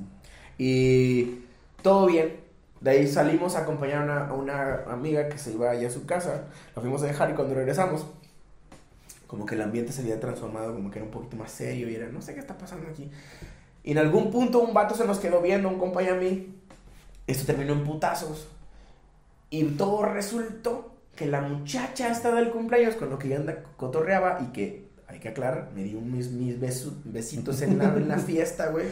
Y todo bien. De ahí salimos a acompañar a una, a una amiga que se iba allá a su casa. La fuimos a dejar y cuando regresamos, como que el ambiente se había transformado, como que era un poquito más serio y era, no sé qué está pasando aquí. Y en algún punto un vato se nos quedó viendo, un compa y a mí. Esto terminó en putazos. Y todo resultó que la muchacha hasta del cumpleaños con lo que ya anda cotorreaba y que, hay que aclarar, me dio mis, mis besos- besitos en la, en la *laughs* fiesta, güey.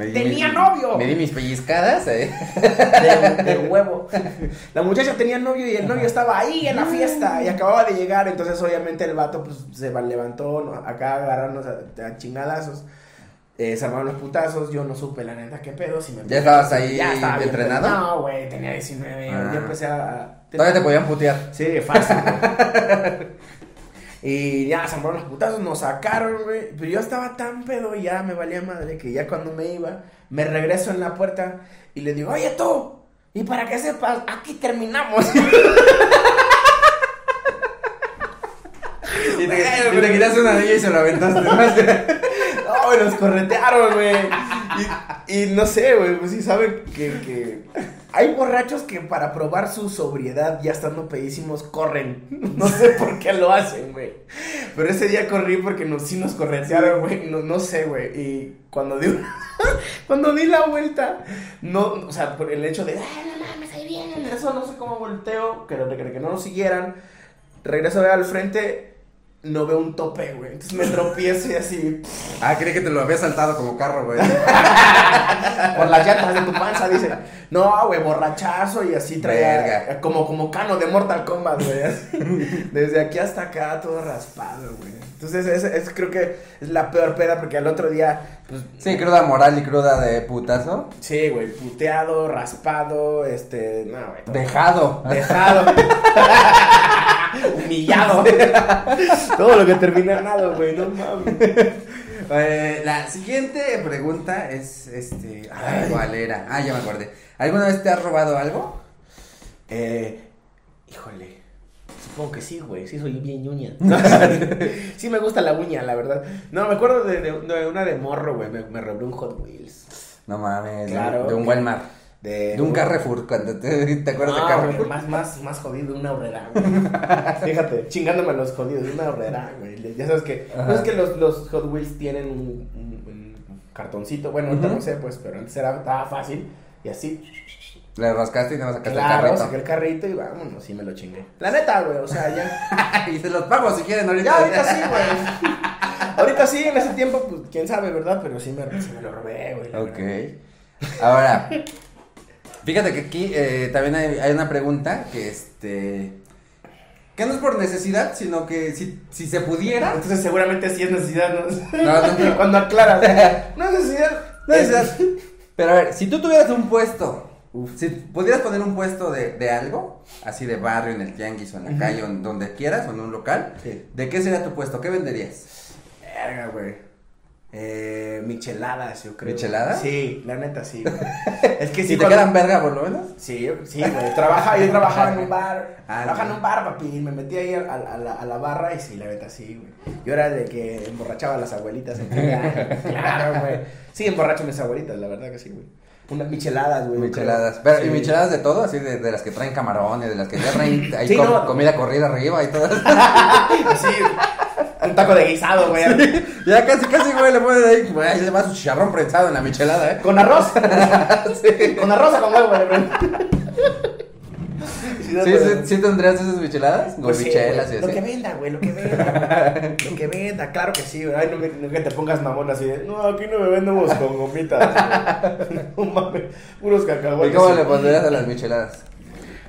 Me di ¡Tenía mis- novio! Me di mis pellizcadas, eh. de, de huevo. *laughs* La muchacha tenía novio y el novio estaba ahí en la fiesta y acababa de llegar, entonces obviamente el vato pues se va- levantó, ¿no? acá agarrarnos a, a chingadazos. Eh, se armaron los putazos, yo no supe la neta qué pedo, si me ¿Ya estabas ahí Ya estaba bien entrenado? pedo. No, güey, tenía 19, Ah. yo empecé a... Todavía te podían putear. Sí, fácil. *laughs* y ya se los putazos, nos sacaron, güey. Pero yo estaba tan pedo y ya me valía madre que ya cuando me iba, me regreso en la puerta y le digo, oye tú, y para que sepas, aquí terminamos. *laughs* Y te, y te quitaste una anillo y se lo aventaste. ¿no? *laughs* Nos corretearon, güey. Y, y no sé, güey, pues sí saben que, que hay borrachos que para probar su sobriedad, ya estando pedísimos, corren. No sé *laughs* por qué lo hacen, güey. Pero ese día corrí porque nos, sí nos corretearon, güey. No, no sé, güey. Y cuando di, *laughs* cuando di la vuelta, no, o sea, por el hecho de, ay, no mames, ahí vienen. Eso no sé cómo volteo, que, que, que no nos siguieran. Regreso a ver al frente, no veo un tope, güey. Entonces me tropiezo y así, Ah, creí que te lo había saltado como carro, güey. *laughs* por las llantas de tu panza, dice. No, güey, borrachazo y así traía. Verga. Como, como cano de Mortal Kombat, güey. *laughs* Desde aquí hasta acá, todo raspado, güey. Entonces, es, es- creo que es la peor peda porque al otro día, pues. Sí, cruda moral y cruda de putazo. Sí, güey, puteado, raspado, este. No, güey. Dejado. Dejado. *laughs* Humillado. *laughs* todo lo que termina en nada, güey, no mames. Eh, la siguiente pregunta es, este, ay, ¿cuál era? Ah, ya me acordé. ¿Alguna vez te has robado algo? Eh, híjole. Supongo que sí, güey. Sí, soy bien ñuña. *laughs* sí, me gusta la uña, la verdad. No, me acuerdo de, de- de una de morro, güey. Me, me robé un Hot Wheels. No mames, de- Claro. de un Walmart. De, De un Carrefour, cuando te, *laughs* ¿te acuerdas No, de güey, Carrefour? más, más, más jodido, una horrera, güey. *laughs* Fíjate, chingándome a los jodidos, una horrera, güey. Ya sabes que, no Ajá. es que los, los Hot Wheels tienen un, un- un cartoncito. Bueno, ahorita no sé, pues, pero antes era, estaba fácil. Y así, Le rascaste y te vas a sacar claro, el saqué carrito. el carrito y vámonos, sí me lo chingué. La neta, güey, o sea, ya. *laughs* y se los pago si quieren ahorita. Ya, ahorita sí, güey. ahorita sí, en ese tiempo, pues, quién sabe, ¿verdad? Pero sí me, sí me lo robé, güey. verdad. Ok. Ahora, fíjate que aquí eh, también hay, hay una pregunta que este. Que no es por necesidad, sino que si, si se pudiera. Entonces, seguramente sí es necesidad, ¿no? No, no, no. *laughs* Cuando aclaras, no es necesidad. No es necesidad. *laughs* Pero a ver, si tú tuvieras un puesto, si pudieras poner un puesto de, de algo, así de barrio, en el tianguis o en la calle, o en donde quieras, o en un local, Sí. ¿de qué sería tu puesto? ¿Qué venderías? Verga, güey. Eh, micheladas, yo creo. ¿Micheladas? Sí, la neta sí. güey. *laughs* es que Si sí, te cuando- quedan verga, por lo menos. Sí, sí, güey. Trabajaba, yo trabajaba en un bar. *laughs* Ah, trabajaba en un bar, papi. Y me metí ahí a, a- a la, a la barra y sí, la neta sí, güey. Yo era de que emborrachaba a las abuelitas en *laughs* Claro, güey. Sí, emborracho a mis abuelitas, la verdad que sí, güey. Unas micheladas, güey. Micheladas. Pero, Sí. ¿Y micheladas de todo? Así de, de las que traen camarones, de las que ya traen ahí Sí, com- no. comida corrida arriba y todo. Sí, un taco de guisado, güey. ya casi, casi, güey, le ponen ahí, güey, ahí le va su chicharrón prensado en la michelada, ¿eh? Con arroz. *laughs* sí. Con arroz o con huevo, güey. ¿Sí, sí, sí tendrías esas micheladas? Pues sí, Gomichelas güey. y Lo que venda, güey, lo que venda. *laughs* lo que venda, claro que sí, güey. Ay, no que te pongas mamón así de, no, aquí no me vendemos con gomitas. güey". *laughs* no mames, puros ¿Y cacahuates. cómo le pondrías a las micheladas?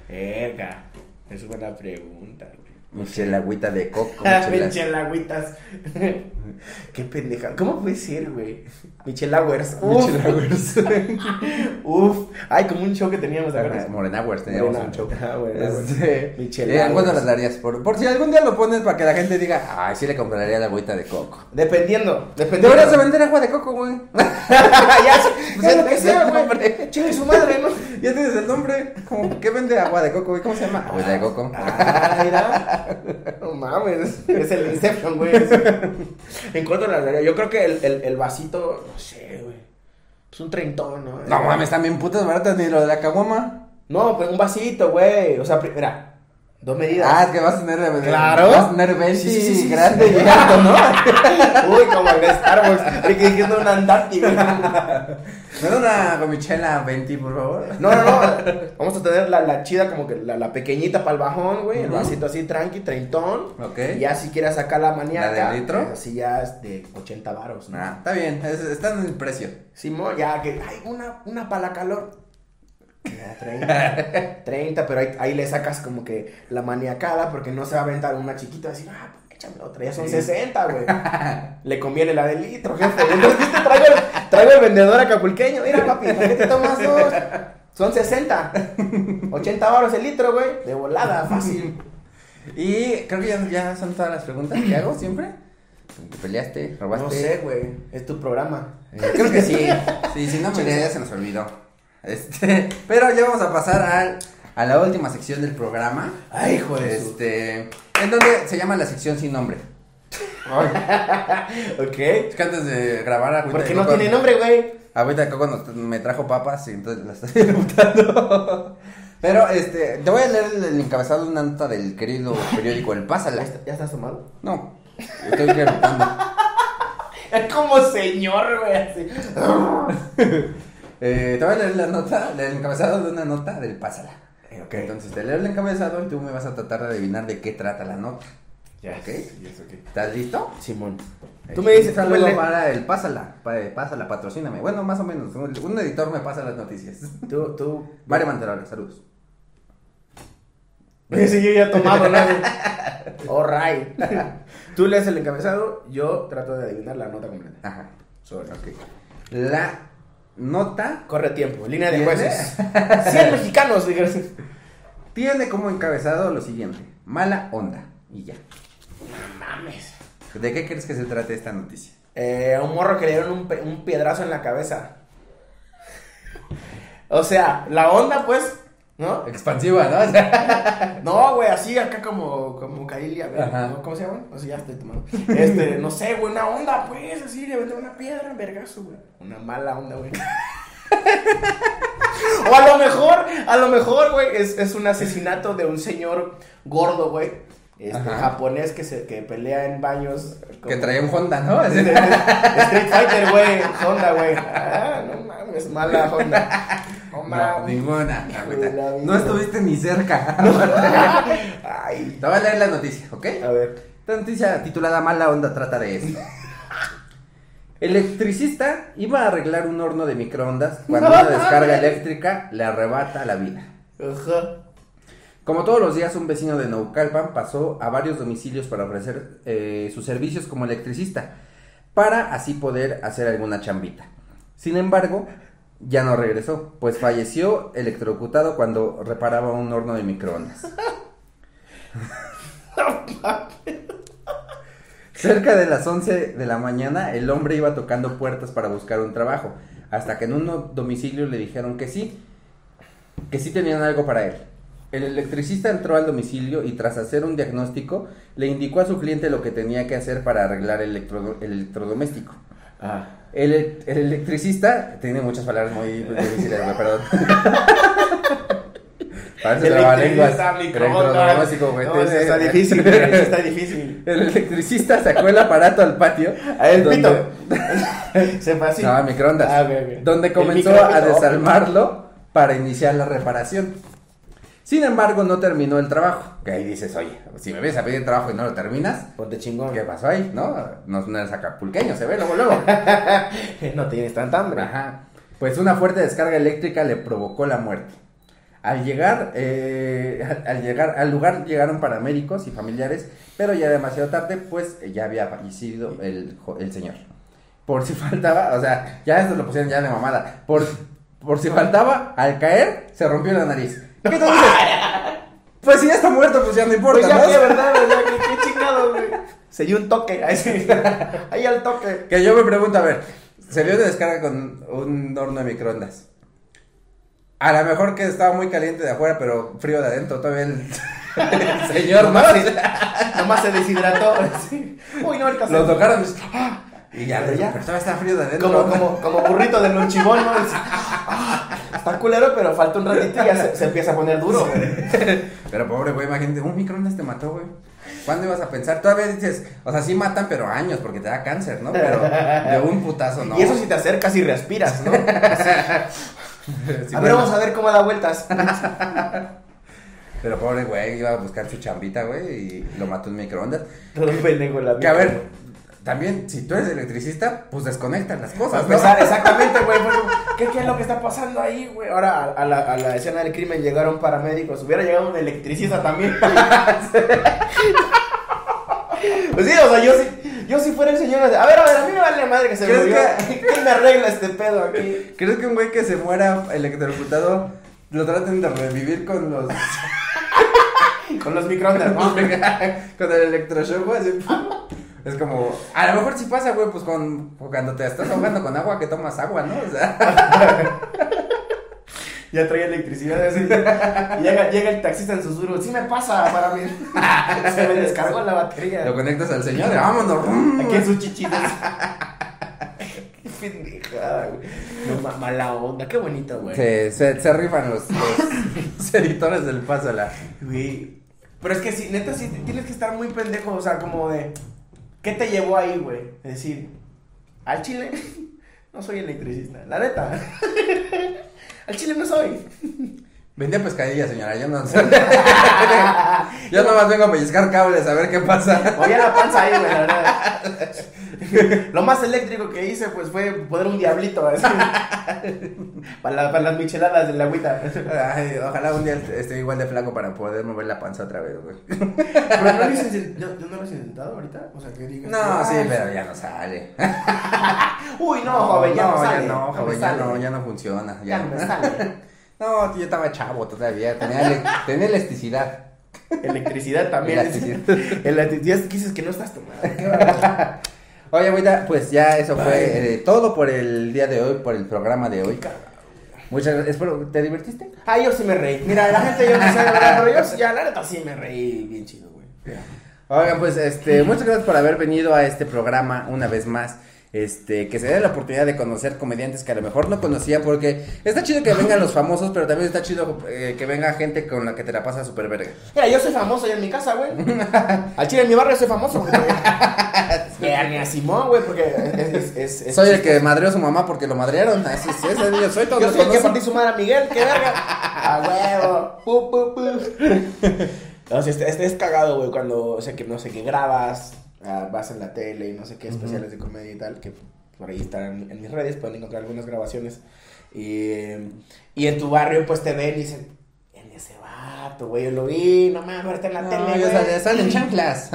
Verga, es buena pregunta, güey. Michelagüita de coco, Ah. Michelagüitas. *laughs* Qué pendeja. ¿Cómo puede ser, güey? Michelagüers. Michelagüers. *laughs* Uf. Ay, como un show que teníamos, ¿te acuerdas? Morenauers teníamos Morena. un show. *laughs* Ah, Morenauers. Este, Michelagüers. ¿Cuánto las darías? Por, por si algún día lo pones para que la gente diga, ay, sí le compraría la agüita de coco. Dependiendo, dependiendo. Deberías de vender agua de coco, güey. ya, Pues lo que sea, güey. Chingue su madre, ¿no? *laughs* Ya tienes el nombre. Como, ¿Qué vende agua de coco, güey? ¿Cómo se llama? Agüita de coco. Ah, mira. *laughs* No mames. Es el Inception, güey. *laughs* En cuanto a la realidad, yo creo que el, el, el vasito, no sé, güey. Es un treintón, ¿no? No mames, también putas baratas ni lo de la caguama. No, pues un vasito, güey. O sea, mira. Dos medidas. Ah, es que vas a tener. Claro. Vas a tener 20 Sí, sí, sí, grande y alto, ¿no? *laughs* Uy, como el de Star Wars. El que diciendo un andati, güey. ¿Me da *laughs* una gomichela 20, por favor? No, no, no. Vamos a tener la, la chida, como que la, la pequeñita para el bajón, güey. El Ujú. vasito así, tranqui, treintón. Ok. Y ya si quieres sacar la maníaca. ¿La de litro? pues, Así ya es de 80 varos, ¿no? Ah, está bien, es- está en el precio. Simón, ya que. Ay, una, una para la calor. Ya, 30. 30, pero ahí, ahí le sacas como que la maniacada porque no se va a aventar una chiquita así, ah, pues échame otra, ya son 60, güey. *laughs* Le conviene la de litro, jefe. Entonces. Traigo el, traigo el vendedor acapulqueño. Mira, papi, ¿para qué te tomas dos? Son 60. 80 baros el litro, güey. De volada, fácil. Y creo que ya, ya son todas las preguntas que hago siempre. ¿Peleaste? ¿Robaste? No sé, güey. Es tu programa. Eh, creo que sí. *laughs* Sí, si no, ya se nos olvidó. Este, *laughs* pero ya vamos a pasar al, a la última sección del programa. Ay, hijo de su- Este, en donde se llama la sección sin nombre. *laughs* Ok. Es que antes de grabar agüita Porque de no coco- tiene nombre, güey. De coco nos- me trajo papas y entonces la estoy *laughs* preguntando. Pero este, te voy a leer el, el encabezado de una nota del querido periódico El Pásala. ¿Ya, está- ya estás tomado? No, estoy preguntando. Es como señor, güey, así. Eh, te voy a leer la nota, el encabezado de una nota del Pásala. Eh, ok. Entonces te leo el encabezado y tú me vas a tratar de adivinar de qué trata la nota. Ya, Ok. yes, ok. ¿Estás listo? Simón. Tú me dices, Un tú me saludo le- para el Pásala, para el Pásala, patrocíname. Bueno, más o menos, un, un editor me pasa las noticias. Tú, tú. *laughs* Mario Manterola, saludos. *laughs* Sí, yo ya he tomado, ¿no? *laughs* All right. Tú lees el encabezado, yo trato de adivinar la nota completa. Ajá. Sobre. Ok. La nota Corre tiempo, línea de jueces. *laughs* 100 mexicanos, tiene como encabezado lo siguiente: mala onda. Y ya. Mames. ¿De qué crees que se trate esta noticia? Eh, un morro que le dieron un, un piedrazo en la cabeza. O sea, la onda, pues, ¿no? Expansiva, ¿no? O *laughs* sea, No, güey, así acá como, como. ¿Cómo se llama? O sea, ya estoy tomando. Este, no sé, güey, una onda, pues, así, le aventó una piedra, vergazo, güey. Una mala onda, güey. *laughs* o a lo mejor, a lo mejor, güey, es, es un asesinato de un señor gordo, güey. Este, japonés que se que pelea en baños. que traía un Honda, ¿no? *laughs* Street Fighter, güey. Honda, güey. Ah, no mames, mala Honda. No ninguna. Estuviste ni cerca. *laughs* Ay. Te voy a leer la noticia, ¿ok? A ver. Esta noticia titulada Mala Onda trata de esto. Electricista iba a arreglar un horno de microondas cuando una descarga eléctrica le arrebata la vida. Ajá. Como todos los días, un vecino de Naucalpan pasó a varios domicilios para ofrecer eh, sus servicios como electricista, para así poder hacer alguna chambita. Sin embargo, ya no regresó, pues falleció electrocutado cuando reparaba un horno de microondas. *laughs* Cerca de las 11 de la mañana, el hombre iba tocando puertas para buscar un trabajo, hasta que en un domicilio le dijeron que sí, que sí tenían algo para él. El electricista entró al domicilio y tras hacer un diagnóstico, le indicó a su cliente lo que tenía que hacer para arreglar el, electro- el electrodoméstico. Ah. El, el electricista, tiene muchas palabras muy difíciles, perdón. *laughs* Parece trabalenguas. No, *laughs* está difícil, está difícil. El electricista sacó el aparato al patio. A ver, donde- pito. *laughs* Se fue así. No, microondas. Ah. Donde El comenzó a desarmarlo para iniciar la reparación. Sin embargo, no terminó el trabajo. Que ahí dices, oye, si me vienes a pedir trabajo y no lo terminas, Ponte chingón. ¿qué pasó ahí? ¿No? No, no eres acapulqueño, se ve luego, luego. *laughs* No tienes tanta hambre. Ajá. Pues una fuerte descarga eléctrica le provocó la muerte. Al llegar, eh, al- llegar al lugar llegaron paramédicos y familiares, pero ya demasiado tarde, pues ya había fallecido el, el señor. Por si *laughs* faltaba, o sea, ya esto lo pusieron ya de mamada. Por, por si faltaba, al caer, se rompió la nariz. ¿Qué te dices? Pues si ya está muerto, pues ya no importa, Pues ya ¿no? ¿verdad? ¿verdad? ¿Qué, qué chingado, güey? Se dio un toque. Ahí, sí. *laughs* Ahí al toque. Que yo me pregunto, a ver, se dio de descarga con un horno de microondas. A lo mejor que estaba muy caliente de afuera, pero frío de adentro. Todavía el, el *laughs* señor, ¿no? Nomás se, nomás se deshidrató. Sí. Uy, no, ahorita se- Lo tocaron y ya, Pero ya. pero todavía está frío de adentro. Como, como, como burrito de lonchibón, ¿no? "Ah, Está culero, pero falta un ratito y ya se, se empieza a poner duro, güey. Pero pobre, güey, imagínate, un microondas te mató, güey. ¿Cuándo ibas a pensar? Todavía dices, o sea, sí matan, pero años, porque te da cáncer, ¿no? Pero de un putazo, ¿no? Y eso si te acercas y respiras, ¿no? *laughs* Sí, a ver, vamos a ver cómo da vueltas. Pero pobre güey, iba a buscar su chambita, güey, y lo mató un microondas. Todo un pendejo en la Que a ver, también, si tú eres electricista, pues desconectas las cosas, ¿no? exactamente, güey. ¿Qué, ¿Qué es lo que está pasando ahí, güey? Ahora a, a la, a la escena del crimen llegaron paramédicos. Hubiera llegado un electricista también. *laughs* pues sí, o sea, yo sí, yo si fuera el señor. A ver, a ver, a mí me vale madre que se ¿Crees murió. que- ¿Quién me arregla este pedo aquí? ¿Crees que un güey que se muera electrocutado lo traten de revivir con los... *laughs* Con los microondas, ¿no? *laughs* con el electroshock, güey? así, Es como, a lo mejor sí pasa, güey, pues con, cuando te estás ahogando con agua, que tomas agua, ¿no? O sea, *laughs* Ya trae electricidad. así. Y llega, llega el taxista en susurro. Sí me pasa para mí. *laughs* Se me descargó la batería. lo conectas al señor vámonos. Aquí en sus chichitas. *laughs* Qué pendejada, güey. No, ma- mala onda. Qué bonito, güey. Se, se, se rifan los, los editores del Pásala. Güey. Pero es que sí, neta, sí, tienes que estar muy pendejo. O sea, como de. ¿Qué te llevó ahí, güey? Es decir, al chile *laughs* no soy electricista. La neta. *laughs* al chile no soy. Vendía pescadilla, señora, yo no sé. *laughs* yo nomás vengo a pellizcar cables a ver qué pasa. Oye la panza ahí, güey, la verdad. *laughs* Lo más eléctrico que hice, pues, fue poner un diablito, así. para, la- para las micheladas de la agüita. Ay, ojalá un día esté igual de flaco para poder mover la panza otra vez, güey. Pero no lo inten- ¿no- no lo has intentado ahorita? O sea, que digas. No, sí, "Ay, pero ya no sale. *laughs* Uy, no, joven, ya no, ya sale. no, me joven, ya no, ya no funciona. Ya no me sale. No, yo estaba chavo todavía, tenía, ele- tenía elasticidad. Electricidad también. Elasticidad. *laughs* Electricidad que dices que no estás tomando. Oye, ahorita, pues ya eso fue eh, todo por el día de hoy, por el programa de hoy. Muchas gracias. Espero, ¿te divertiste? Ah, yo sí me reí. Mira, la gente yo no pero yo sí, ya la neta sí me reí bien chido, güey. Oigan, pues este, muchas gracias por haber venido a este programa una vez más. Este, que se dé la oportunidad de conocer comediantes que a lo mejor no conocían, porque está chido que vengan los famosos, pero también está chido eh, que venga gente con la que te la pasa súper verga. Mira, yo soy famoso ya en mi casa, güey. Al chile en mi barrio soy famoso, güey. *laughs* Ni a Simón, güey, porque es, es, es- es- Soy el que madreó a su mamá porque lo madrearon. Así es, ese yo soy todo Yo soy el que partí su madre a Miguel, qué verga. *laughs* A huevo. Pu, pu, pu. *laughs* No, este, este es cagado, güey, cuando, o sea, que no sé, que grabas, ah, vas en la tele y no sé qué, especiales de comedia y tal, que por ahí están en, en mis redes, pueden encontrar algunas grabaciones. Y, y en tu barrio, pues te ven y dicen, en ese vato, güey, yo lo vi, no mames, ahorita en la No, tele, ya güey. sale- salen *laughs* chanclas.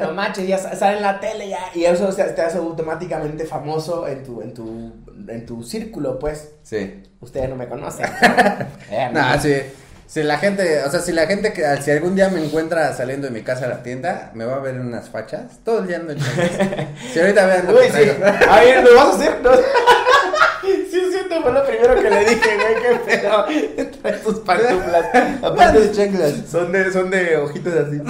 No manches, ya sa- sale en la tele ya. Y eso te, te hace automáticamente famoso en tu, en tu, en tu círculo, pues. Sí. Ustedes no me conocen. *laughs* Eh, no. sí. Si la gente, o sea, si la gente que si algún día me encuentra saliendo de mi casa a la tienda, me va a ver en unas fachas, todo el día ando en chanclas. *laughs* Si ahorita vean lo Uy, sí. A ver, ¿lo vas a hacer? No. *laughs* Sí, siento, fue lo primero que le dije, güey, qué pedo. Trae tus pantuflas. *laughs* Aparte, Unas chanclas. son de, son de ojitos así.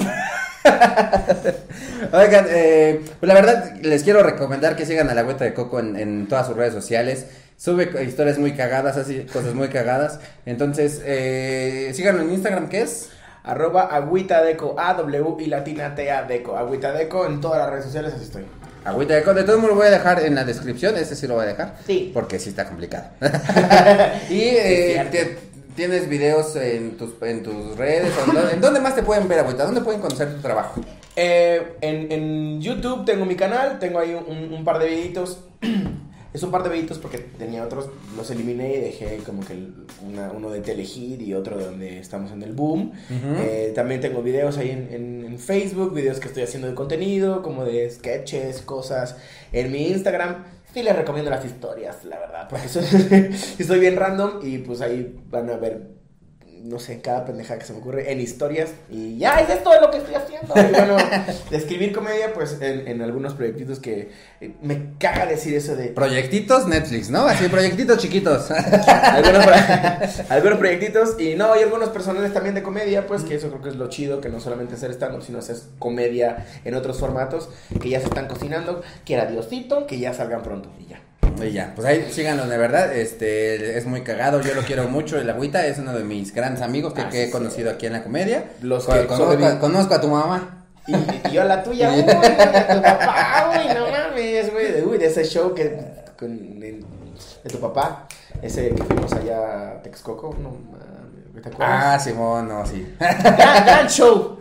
Oigan, eh, pues la verdad les quiero recomendar que sigan a la Agüita de Coco en, en todas sus redes sociales. Sube historias muy cagadas, así cosas muy cagadas. Entonces, eh, síganlo en Instagram, ¿qué es? Arroba agüita deco, A, W y latina T, A, deco. Agüita deco en todas las redes sociales, así estoy. Agüita de de todo modo lo voy a dejar en la descripción, ese sí lo voy a dejar. Sí. Porque sí está complicado. *laughs* *laughs* y eh, te- tienes videos en tus, en tus redes. ¿o ¿En dónde, en dónde más te pueden ver, Agüita? ¿Dónde pueden conocer tu trabajo? Eh, en, en YouTube tengo mi canal, tengo ahí un, un par de videitos. *clears throat* es un par de videitos porque tenía otros, los eliminé y dejé como que una- uno de Telehit y otro donde estamos en el boom. Eh, también tengo videos ahí en, en- en Facebook, videos que estoy haciendo de contenido, como de sketches, cosas. En mi Instagram, sí les recomiendo las historias, la verdad, porque *laughs* soy, estoy bien random y pues ahí van a ver no sé, cada pendeja que se me ocurre en historias y ya, es esto lo que estoy haciendo. Y bueno, *laughs* escribir comedia, pues en, en algunos proyectitos que me caga decir eso de Proyectitos Netflix, ¿no? Así, proyectitos chiquitos. *laughs* algunos, *laughs* algunos proyectitos y no, y algunos personales también de comedia, pues que eso creo que es lo chido, que no solamente hacer stand-up, sino hacer comedia en otros formatos que ya se están cocinando, quiera Diosito, que ya salgan pronto y ya. Y ya, pues ahí síganos de verdad, este, es muy cagado, yo lo quiero mucho, el agüita es uno de mis grandes amigos que, Ah, que he sí, conocido aquí en la comedia. Los que conozco, a, conozco a tu mamá. Y, y yo la tuya, uy, a tu papá, uy, no mames, güey, de, uy, de ese show que, con el- de tu papá, ese que fuimos allá a Texcoco, no mames, ¿te acuerdas? Ah, Simón, no, sí. *laughs* gran, gran show,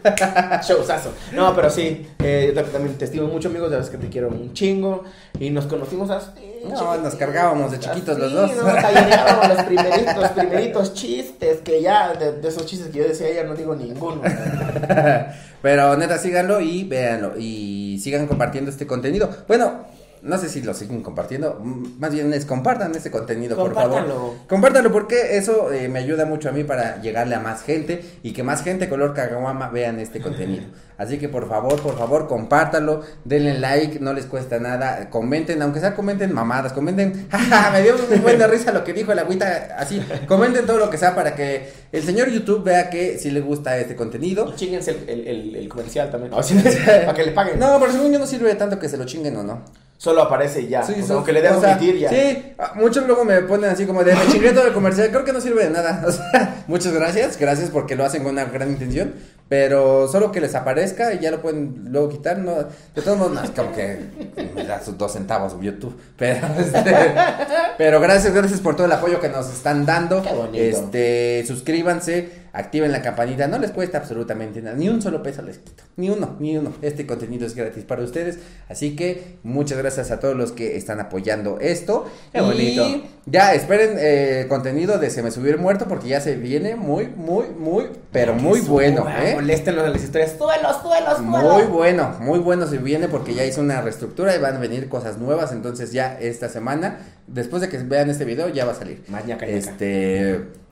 showzazo, no, pero sí, eh, yo también te estimo mucho, amigos, sabes que te quiero un chingo, y nos conocimos así, No, nos cargábamos de chiquitos los dos. No, tallereábamos los primeritos, los *laughs* primeritos chistes, que ya, de, de esos chistes que yo decía, ya no digo ninguno. *laughs* Pero neta, síganlo y véanlo. Y sigan compartiendo este contenido. Bueno, no sé si lo siguen compartiendo. Más bien es compartan este contenido, por favor. Compártanlo. Porque eso eh, me ayuda mucho a mí para llegarle a más gente y que más gente color caguama vean este contenido. *laughs* Así que por favor, por favor, compártanlo, denle like, no les cuesta nada, comenten, aunque sea comenten mamadas, comenten, *laughs* jaja, me dio muy buena risa lo que dijo el agüita, así, comenten todo lo que sea para que el señor YouTube vea que si le gusta este contenido. Y chinguense el, el, el, el comercial también. *laughs* Para que le paguen. No, pero según yo no sirve tanto que se lo chinguen o no. Solo aparece y ya. Sí, o sea, aunque le den o sea, omitir ya. Sí, muchos luego me ponen así como de me chingué todo el comercial, creo que no sirve de nada. *laughs* O sea, muchas gracias, gracias porque lo hacen con una gran intención, pero solo que les aparezca y ya lo pueden luego quitar, no, de todos modos, no, es como que me da sus dos centavos YouTube, pero *laughs* este, pero gracias, gracias por todo el apoyo que nos están dando. Qué bonito. Este, suscríbanse, activen la campanita, no les cuesta absolutamente nada, ni un solo peso les quito, ni uno, ni uno. Este contenido es gratis para ustedes, así que muchas gracias a todos los que están apoyando esto. Qué bonito. Ya esperen eh, contenido de Se me subió el muerto porque ya se viene muy, muy, muy, pero muy bueno, ¿eh? Moléstenos a las historias. Súbelos, súbelos, Muy bueno, muy bueno se viene porque ya hizo una reestructura y van a venir cosas nuevas, entonces ya esta semana, después de que vean este video, ya va a salir. Mañaca, ñaca. Este.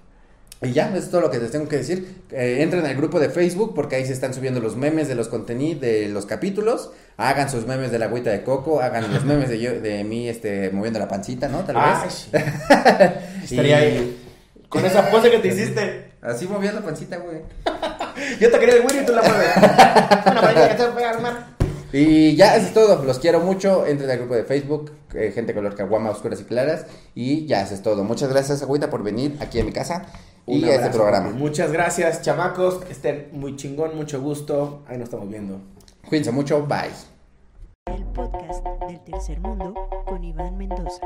Y ya, eso es todo lo que les tengo que decir. Eh, entren al grupo de Facebook porque ahí se están subiendo los memes de los contenidos, de los capítulos. Hagan sus memes de la agüita de coco, hagan los memes de, yo, de mí este, moviendo la pancita, ¿no? Tal Ay, vez. sí. *laughs* Estaría ahí. Con esa pose que te *laughs* hiciste. Así movía la pancita, güey. *laughs* Yo te quería el güey y tú la mueves. Una manera que te voy a armar. Y ya, eso es todo. Los quiero mucho. Entren al grupo de Facebook, eh, gente color caguama, oscuras y claras. Y ya, eso es todo. Muchas gracias, agüita, por venir aquí a mi casa y este abrazo. programa. Muchas gracias, chamacos. Que estén muy chingón, mucho gusto. Ahí nos estamos viendo. Cuídense mucho. Bye. El podcast del tercer mundo con Iván Mendoza.